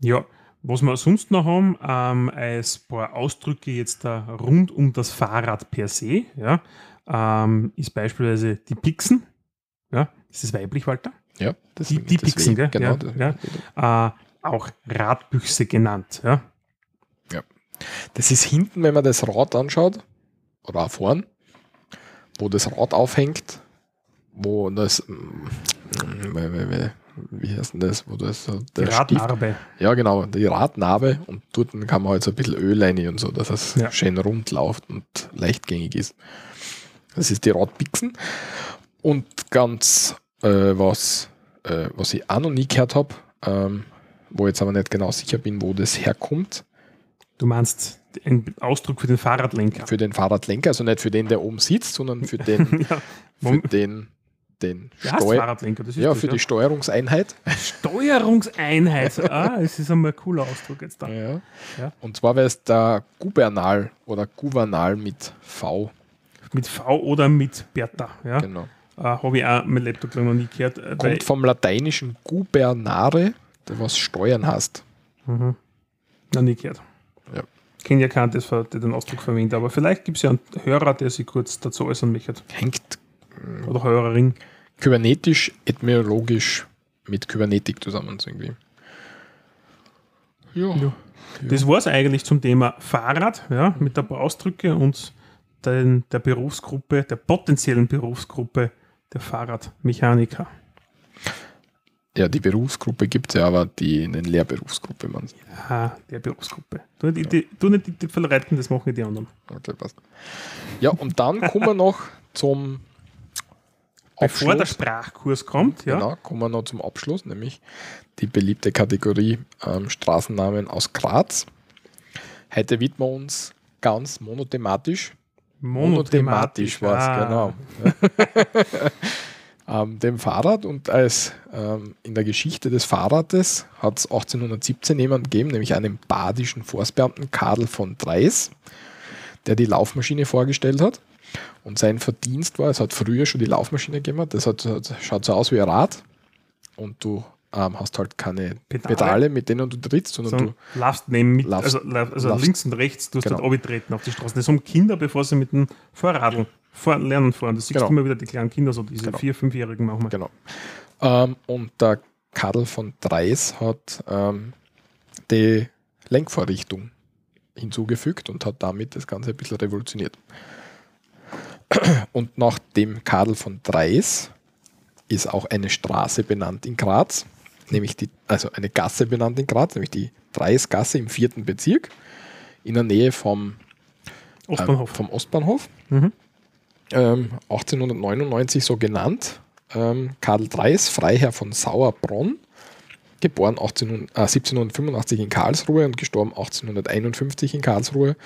Ja, was wir sonst noch haben, ähm, als paar Ausdrücke jetzt da rund um das Fahrrad per se, ja, ähm, ist beispielsweise die Pixen. Ja, ist das weiblich, Walter? ja. Das Die- die Pixen, gell? Genau. Ja, ja. Äh, auch Radbüchse genannt. Ja. Das ist hinten, wenn man das Rad anschaut, oder auch vorn, wo das Rad aufhängt, wo das, mm, wie- wie- wie- heißt denn das, wo das so Die der Stift- Radnarbe. Ja, genau, die Radnarbe und dort kann man halt so ein bisschen Öl rein und so, dass es Ja. schön rund läuft und leichtgängig ist. Das ist die Radpixen. Und ganz, äh, was, äh, was ich auch noch nie gehört habe, ähm, wo ich jetzt aber nicht genau sicher bin, wo das herkommt, Du meinst ein Ausdruck für den Fahrradlenker. für den Fahrradlenker, also nicht für den, der oben sitzt, sondern für den, ja, für den, den Steu Fahrradlenker. Das ist ja, das, für die Steuerungseinheit. Steuerungseinheit. ah, es ist einmal ein cooler Ausdruck jetzt da. Ja. Ja. Und zwar wäre es der Gubernal oder Gouvernal mit V. Mit V oder mit Bertha. Ja. Genau. Äh, Habe ich auch mein Laptop noch nie gehört. Äh, Kommt vom lateinischen gubernare, der was steuern heißt. mhm. Noch nie gehört. Ja. Kenne ja keinen, der den Ausdruck verwendet, aber vielleicht gibt es ja einen Hörer, der sich kurz dazu äußern möchte. Hängt Oder Hörerin. kybernetisch, etymologisch mit Kybernetik zusammen irgendwie. Ja. Ja. Das war es eigentlich zum Thema Fahrrad, ja, mit der paar Ausdrücke und den, der Berufsgruppe, der potenziellen Berufsgruppe der Fahrradmechaniker. Ja, die Berufsgruppe gibt es ja, aber die in den Lehrberufsgruppe man Ah, der Berufsgruppe. Du, die, die, du nicht die Tippfel reiten, das machen die anderen. Okay, passt. Ja, und dann kommen wir noch zum Bevor der Abschluss. Sprachkurs kommt, ja. Genau, kommen wir noch zum Abschluss, nämlich die beliebte Kategorie ähm, Straßennamen aus Graz. Heute widmen wir uns ganz monothematisch. Monothematisch war es, Ah, genau. ähm, dem Fahrrad und als ähm, in der Geschichte des Fahrrades hat es 1817 jemanden gegeben, nämlich einen badischen Forstbeamten Karl von Dreis, der die Laufmaschine vorgestellt hat. Und sein Verdienst war, es hat früher schon die Laufmaschine gegeben, das hat, hat, schaut so aus wie ein Rad und du ähm, hast halt keine Pedale. Pedale. mit denen du trittst, sondern So, laufst neben mit, Laufst- also, also laufst- links und rechts, du hast Genau. dort abgetreten auf die Straße. Das haben Kinder, bevor sie mit dem Fahrradl fahren, lernen fahren. Das siehst Genau. du immer wieder, die kleinen Kinder, so diese Genau. vier-, fünfjährigen manchmal. Genau. Ähm, und der Karl von Dreis hat ähm, die Lenkvorrichtung hinzugefügt und hat damit das Ganze ein bisschen revolutioniert. Und nach dem Karl von Dreis ist auch eine Straße benannt in Graz, nämlich die, also eine Gasse benannt in Graz, nämlich die Dreisgasse im vierten Bezirk, in der Nähe vom Ostbahnhof. ähm, vom Ostbahnhof. Mhm. Ähm, 1899 so genannt. Ähm, Karl Dreis, Freiherr von Sauerbronn, geboren 18, äh, 1785 in Karlsruhe und gestorben 1851 in Karlsruhe,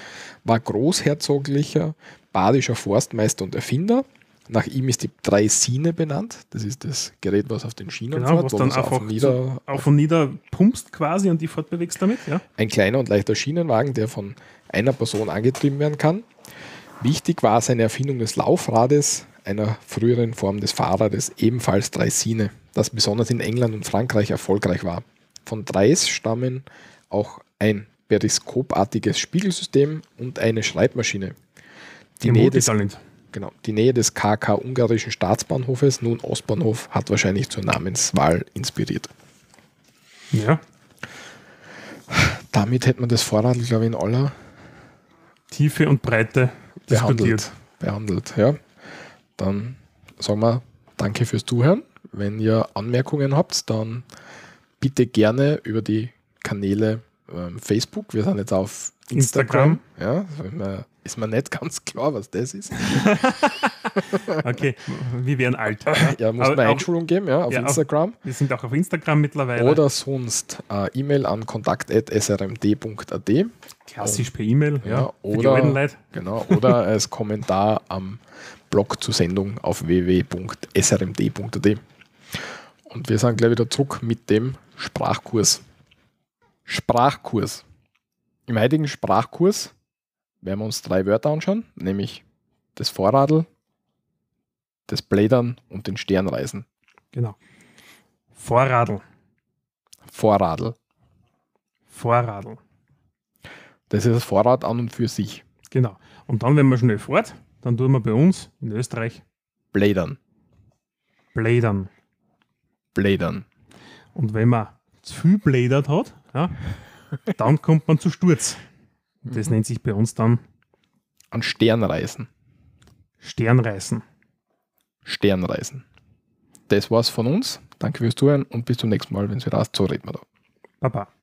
war großherzoglicher badischer Forstmeister und Erfinder. Nach ihm ist die Dreisine benannt. Das ist das Gerät, was auf den Schienen Genau, fährt, was wo dann man so einfach auf und nieder, auf und nieder pumpst quasi und die fortbewegst damit, ja. ein kleiner und leichter Schienenwagen, der von einer Person angetrieben werden kann. Wichtig war seine Erfindung des Laufrades, einer früheren Form des Fahrrades, ebenfalls Dreisine, das besonders in England und Frankreich erfolgreich war. Von Dreis stammen auch ein periskopartiges Spiegelsystem und eine Schreibmaschine. Die Nähe, des. Genau, die Nähe des KK ungarischen Staatsbahnhofes, nun Ostbahnhof, hat wahrscheinlich zur Namenswahl inspiriert. Ja. Damit hätte man das Vorrad, glaube ich, in aller Tiefe und Breite diskutiert. behandelt. behandelt. Ja. Dann sagen wir danke fürs Zuhören. Wenn ihr Anmerkungen habt, dann bitte gerne über die Kanäle ähm, Facebook. Wir sind jetzt auf Instagram. Ja, ist mir- nicht ganz klar, was das ist. Okay, wir wären alt. Ja, muss man Einschulung geben, ja, auf Ja, Instagram. Wir sind auch auf Instagram mittlerweile. Oder sonst äh, E-Mail an kontakt.srmd.at. klassisch per E-Mail. Ja, Ja, oder, genau, oder als Kommentar am Blog zur Sendung auf www.srmd.at. Und wir sind gleich wieder zurück mit dem Sprachkurs. Sprachkurs. Im heutigen Sprachkurs werden wir uns drei Wörter anschauen, nämlich das Vorradl, das Blädern und den Sternreisen. Genau. Vorradl. Vorradl. Vorradl. Das ist das Vorrad an und für sich. Genau. Und dann, wenn man schnell fährt, dann tun wir bei uns in Österreich Blädern. Blädern. Blädern. Und wenn man zu viel blädert hat, ja, dann kommt man zu Sturz. Das nennt sich bei uns dann An Sternreisen. Sternreißen. Sternreisen. Das war's von uns. Danke fürs Zuhören und bis zum nächsten Mal, wenn es wieder heißt, so reden wir da. Baba.